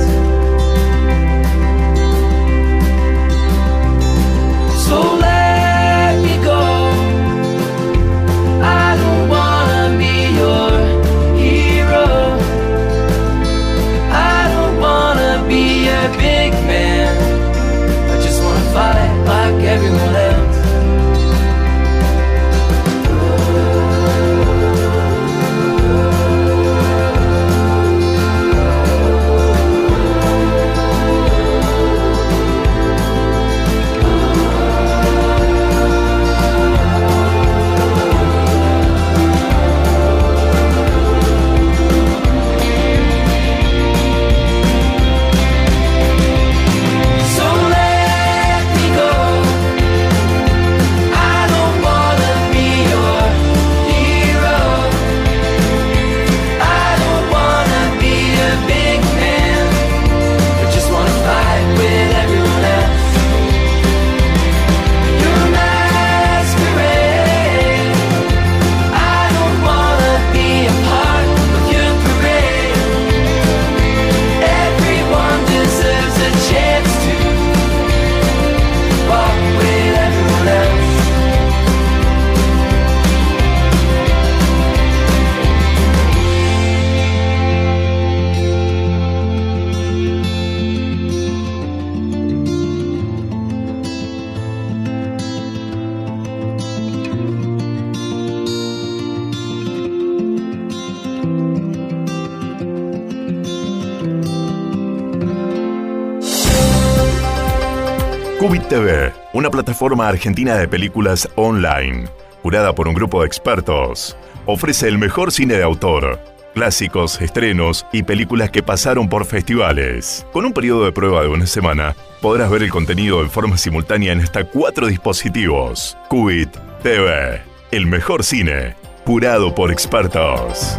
Plataforma argentina de películas online, curada por un grupo de expertos. Ofrece el mejor cine de autor, clásicos, estrenos y películas que pasaron por festivales. Con un periodo de prueba de una semana, podrás ver el contenido en forma simultánea en hasta cuatro dispositivos. Cubit TV, el mejor cine, curado por expertos.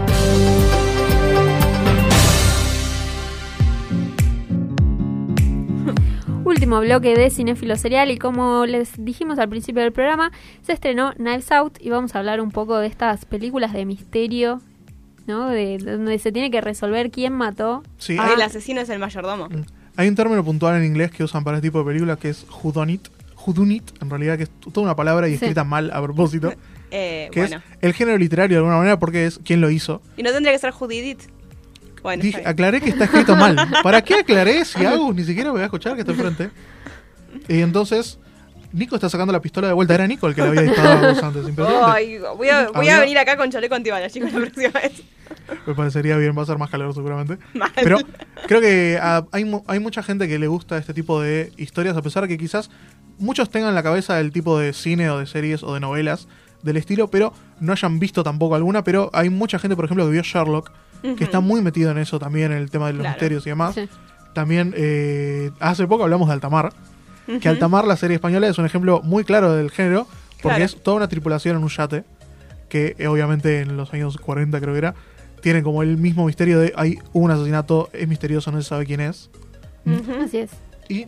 Último bloque de Cinéfilo Serial y como les dijimos al principio del programa, se estrenó Knives Out y vamos a hablar un poco de estas películas de misterio, ¿no? De, de donde se tiene que resolver quién mató. Sí, a- hay, El asesino es el mayordomo. hay un término puntual en inglés que usan para este tipo de películas que es whodunit. Whodunit, en realidad, que es toda una palabra y Sí. escrita mal a propósito. Eh, Que bueno. es el género literario de alguna manera porque es quién lo hizo. Y no tendría que ser Judidit. Bueno, Dije, aclaré que está escrito mal. ¿Para qué aclaré si Agus ni siquiera me va a escuchar que está enfrente? Y entonces, Nico está sacando la pistola de vuelta. Era Nico el que le había disparado a Agus antes. Ay, voy a, voy a venir acá con chaleco antibalas, chicos, la próxima vez. Me parecería bien, va a ser más calor seguramente. Mal. Pero creo que ah, hay, hay mucha gente que le gusta este tipo de historias, a pesar de que quizás muchos tengan en la cabeza el tipo de cine o de series o de novelas del estilo, pero no hayan visto tampoco alguna. Pero hay mucha gente, por ejemplo, que vio Sherlock, que está muy metido en eso también, en el tema de los Claro. misterios y demás. Sí. También, eh, hace poco hablamos de Altamar. Que Altamar, la serie española, es un ejemplo muy claro del género, porque Claro. es toda una tripulación en un yate, que eh, obviamente en los años 40 creo que era, tiene como el mismo misterio de hay un asesinato, es misterioso, no se sabe quién es. Así es. Y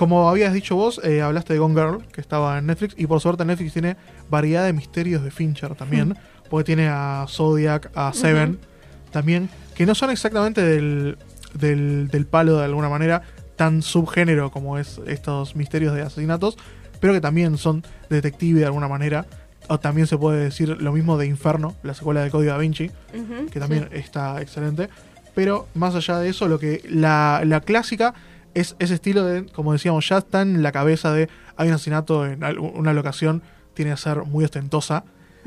como habías dicho vos, eh, hablaste de Gone Girl, que estaba en Netflix, y por suerte Netflix tiene variedad de misterios de Fincher también, porque tiene a Zodiac, a Seven, también, que no son exactamente del, del, del palo de alguna manera, tan subgénero como es estos misterios de asesinatos, pero que también son detective de alguna manera. O también se puede decir lo mismo de Inferno, la secuela de Código Da Vinci, que también está excelente. Pero más allá de eso, lo que la, la clásica es ese estilo de, como decíamos, ya está en la cabeza de hay un asesinato en una locación, tiene que ser muy ostentosa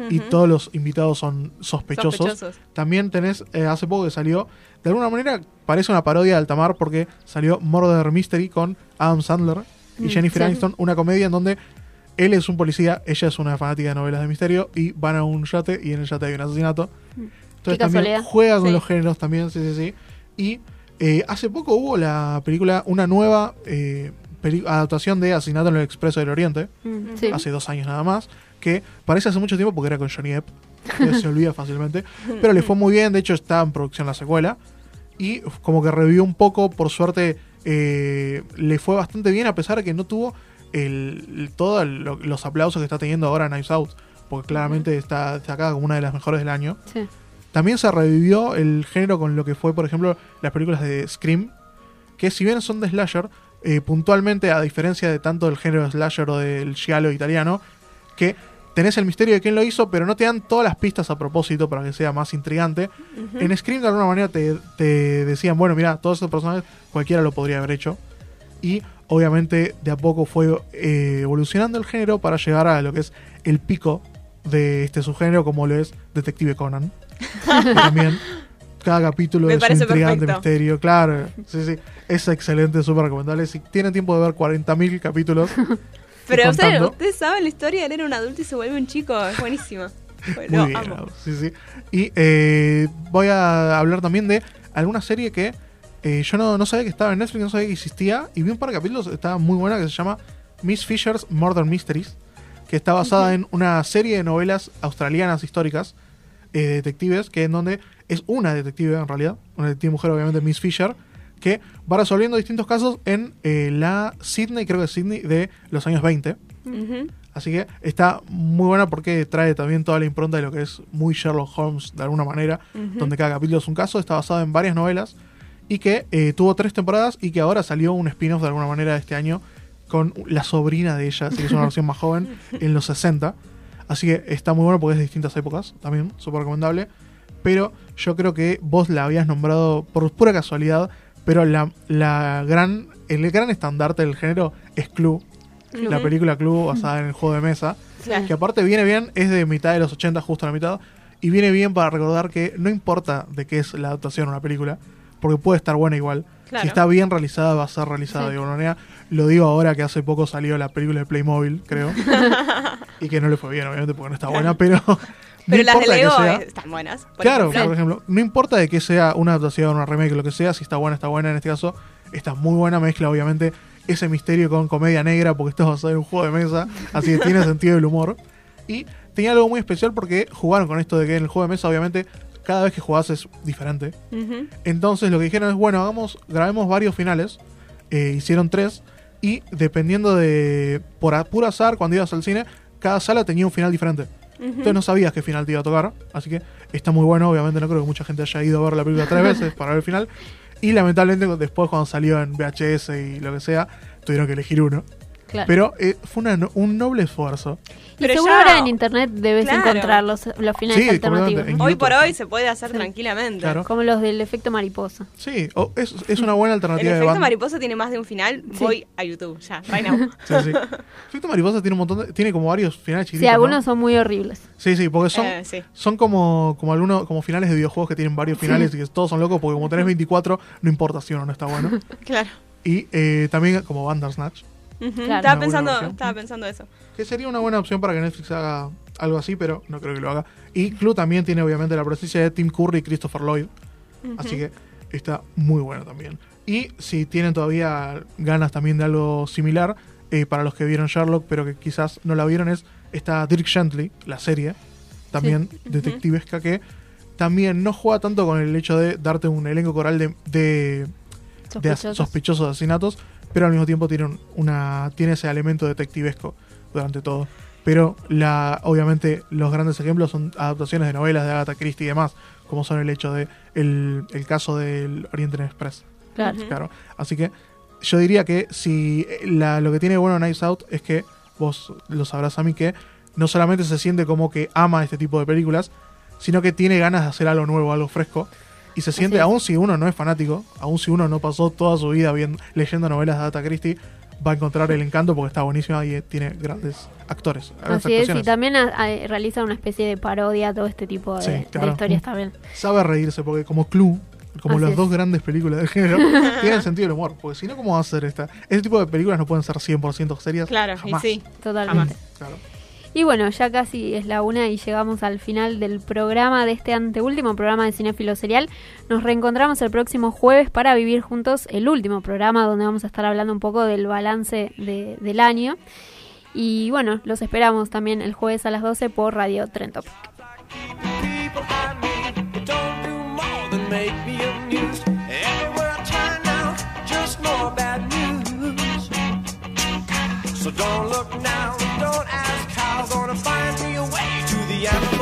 y todos los invitados son sospechosos. Sospechosos. También tenés, eh, hace poco que salió, de alguna manera parece una parodia de Altamar porque salió Murder Mystery con Adam Sandler y Mm, Jennifer sí. Aniston, una comedia en donde él es un policía, ella es una fanática de novelas de misterio y van a un yate y en el yate hay un asesinato. Entonces también casualidad. juega con Sí. los géneros también, sí, sí, sí. Y eh, hace poco hubo la película, una nueva eh, adaptación de Asesinato en el Expreso del Oriente, Mm, sí. hace dos años nada más, que parece hace mucho tiempo porque era con Johnny Depp, que se olvida fácilmente, pero le fue muy bien, de hecho está en producción la secuela, y como que revivió un poco, por suerte eh, le fue bastante bien a pesar de que no tuvo el, el- todos lo- los aplausos que está teniendo ahora Knives Out, porque claramente está destacada como una de las mejores del año. Sí. También se revivió el género con lo que fue, por ejemplo, las películas de Scream, que si bien son de slasher, eh, puntualmente, a diferencia de tanto del género de slasher o del giallo italiano, que tenés el misterio de quién lo hizo, pero no te dan todas las pistas a propósito para que sea más intrigante. En Scream, de alguna manera, te, te decían, bueno, mira, todos estos personajes, cualquiera lo podría haber hecho. Y obviamente, de a poco fue eh, evolucionando el género para llegar a lo que es el pico de este subgénero, como lo es Detective Conan. También cada capítulo Me es un intrigante perfecto. misterio. Claro, sí, sí. Es excelente, súper recomendable. Si tienen tiempo de ver 40.000 capítulos, Pero ustedes, ustedes saben la historia de él era un adulto y se vuelve un chico. Es buenísima. Bueno, Muy bien, amo. Sí, sí. Y eh, voy a hablar también de alguna serie que eh, yo no, no sabía que estaba en Netflix, no sabía que existía, y vi un par de capítulos, estaba muy buena, que se llama Miss Fisher's Murder Mysteries, que está basada en una serie de novelas australianas históricas, eh, de detectives, que en donde es una detective en realidad, una detective mujer obviamente, Miss Fisher, que va resolviendo distintos casos en eh, la Sydney, creo que es Sydney, de los años 20. Ujú. Así que está muy buena porque trae también toda la impronta de lo que es muy Sherlock Holmes de alguna manera, donde cada capítulo es un caso, está basado en varias novelas y que eh, tuvo tres temporadas y que ahora salió un spin-off de alguna manera este año con la sobrina de ella, así que es una versión más joven, en los 60. Así que está muy bueno porque es de distintas épocas también, súper recomendable. Pero yo creo que vos la habías nombrado por pura casualidad, pero la, la gran, el gran estandarte del género es Clue, la película Clue basada en el juego de mesa. Claro. Que aparte viene bien, es de mitad de los 80, justo a la mitad. Y viene bien para recordar que no importa de qué es la adaptación a una película, porque puede estar buena igual. Claro. Si está bien realizada, va a ser realizada Sí. de alguna manera. Lo digo ahora que hace poco salió la película de Playmobil, creo. y que no le fue bien, obviamente, porque no está buena, pero. no Pero las de Lego sea- están buenas. por Claro, ejemplo. por ejemplo, no importa de que sea una adaptación, una remake, lo que sea, si está buena, está buena. En este caso, está muy buena. Mezcla, obviamente, ese misterio con comedia negra, porque esto es basado en un juego de mesa, así que tiene sentido el humor. Y tenía algo muy especial porque jugaron con esto de que en el juego de mesa, obviamente, cada vez que jugás es diferente. Entonces, lo que dijeron es: bueno, hagamos, grabemos varios finales. Eh, hicieron tres. Y dependiendo de. Por a- puro azar, cuando ibas al cine, cada sala tenía un final diferente. Entonces no sabías qué final te iba a tocar. Así que está muy bueno. Obviamente no creo que mucha gente haya ido a ver la película tres veces para ver el final. Y lamentablemente después cuando salió en VHS y lo que sea, tuvieron que elegir uno. Claro. Pero eh, fue una un noble esfuerzo. y pero seguro ya- ahora en internet debes Claro. encontrar los, los finales Sí, alternativos. Hoy YouTube. por hoy se puede hacer Sí. tranquilamente. Claro. Como los del efecto mariposa. Sí, es, es una buena El alternativa de efecto mariposa tiene más de un final. Sí. Voy a YouTube, ya, right now. Sí, sí. Efecto Mariposa tiene un montón de, tiene como varios finales Sí, chiquitos. ¿no? algunos son muy horribles. Sí, sí, porque son, Eh, sí. son como, como algunos como finales de videojuegos que tienen varios finales y que todos son locos porque como tenés 24, no importa si uno no está bueno. Claro. y eh, también como Bandersnatch, Claro. Estaba, pensando, estaba pensando eso. que sería una buena opción para que Netflix haga algo así, pero no creo que lo haga. Y Clue también tiene obviamente la presencia de Tim Curry y Christopher Lloyd, así que está muy bueno también. Y si tienen todavía ganas también de algo similar, eh, para los que vieron Sherlock, pero que quizás no la vieron, es está Dirk Gently, la serie, también Sí. detectivesca, que también no juega tanto con el hecho de darte un elenco coral de, de, Sospechosos. asesinatos, pero al mismo tiempo tiene, un- una, tiene ese elemento detectivesco durante todo. Pero la, obviamente los grandes ejemplos son adaptaciones de novelas de Agatha Christie y demás, como son el hecho de el, el caso del Oriente Express. Claro. Claro. Así que yo diría que si la- lo que tiene bueno Nice Out es que vos lo sabrás a mí que no solamente se siente como que ama este tipo de películas, sino que tiene ganas de hacer algo nuevo, algo fresco. Y se siente, aun si uno no es fanático, aun si uno no pasó toda su vida bien, leyendo novelas de Agatha Christie, va a encontrar el encanto porque está buenísima y eh, tiene grandes actores. grandes Así es, y también a- a- realiza una especie de parodia a todo este tipo de, Sí, de claro. historias también. Sabe reírse porque como Clue, como Así las es. dos grandes películas del género, tienen sentido del humor. Porque si no, ¿cómo va a ser esta? Este tipo de películas no pueden ser 100% serias. Claro, jamás. y sí. Totalmente. Claro. Y bueno, ya casi es la una y llegamos al final del programa, de este anteúltimo programa de Cinefilo Serial. Nos reencontramos el próximo jueves para vivir juntos el último programa donde vamos a estar hablando un poco del balance de- del año. Y bueno, los esperamos también el jueves a las 12 por Radio Trento. So find me a way to the end.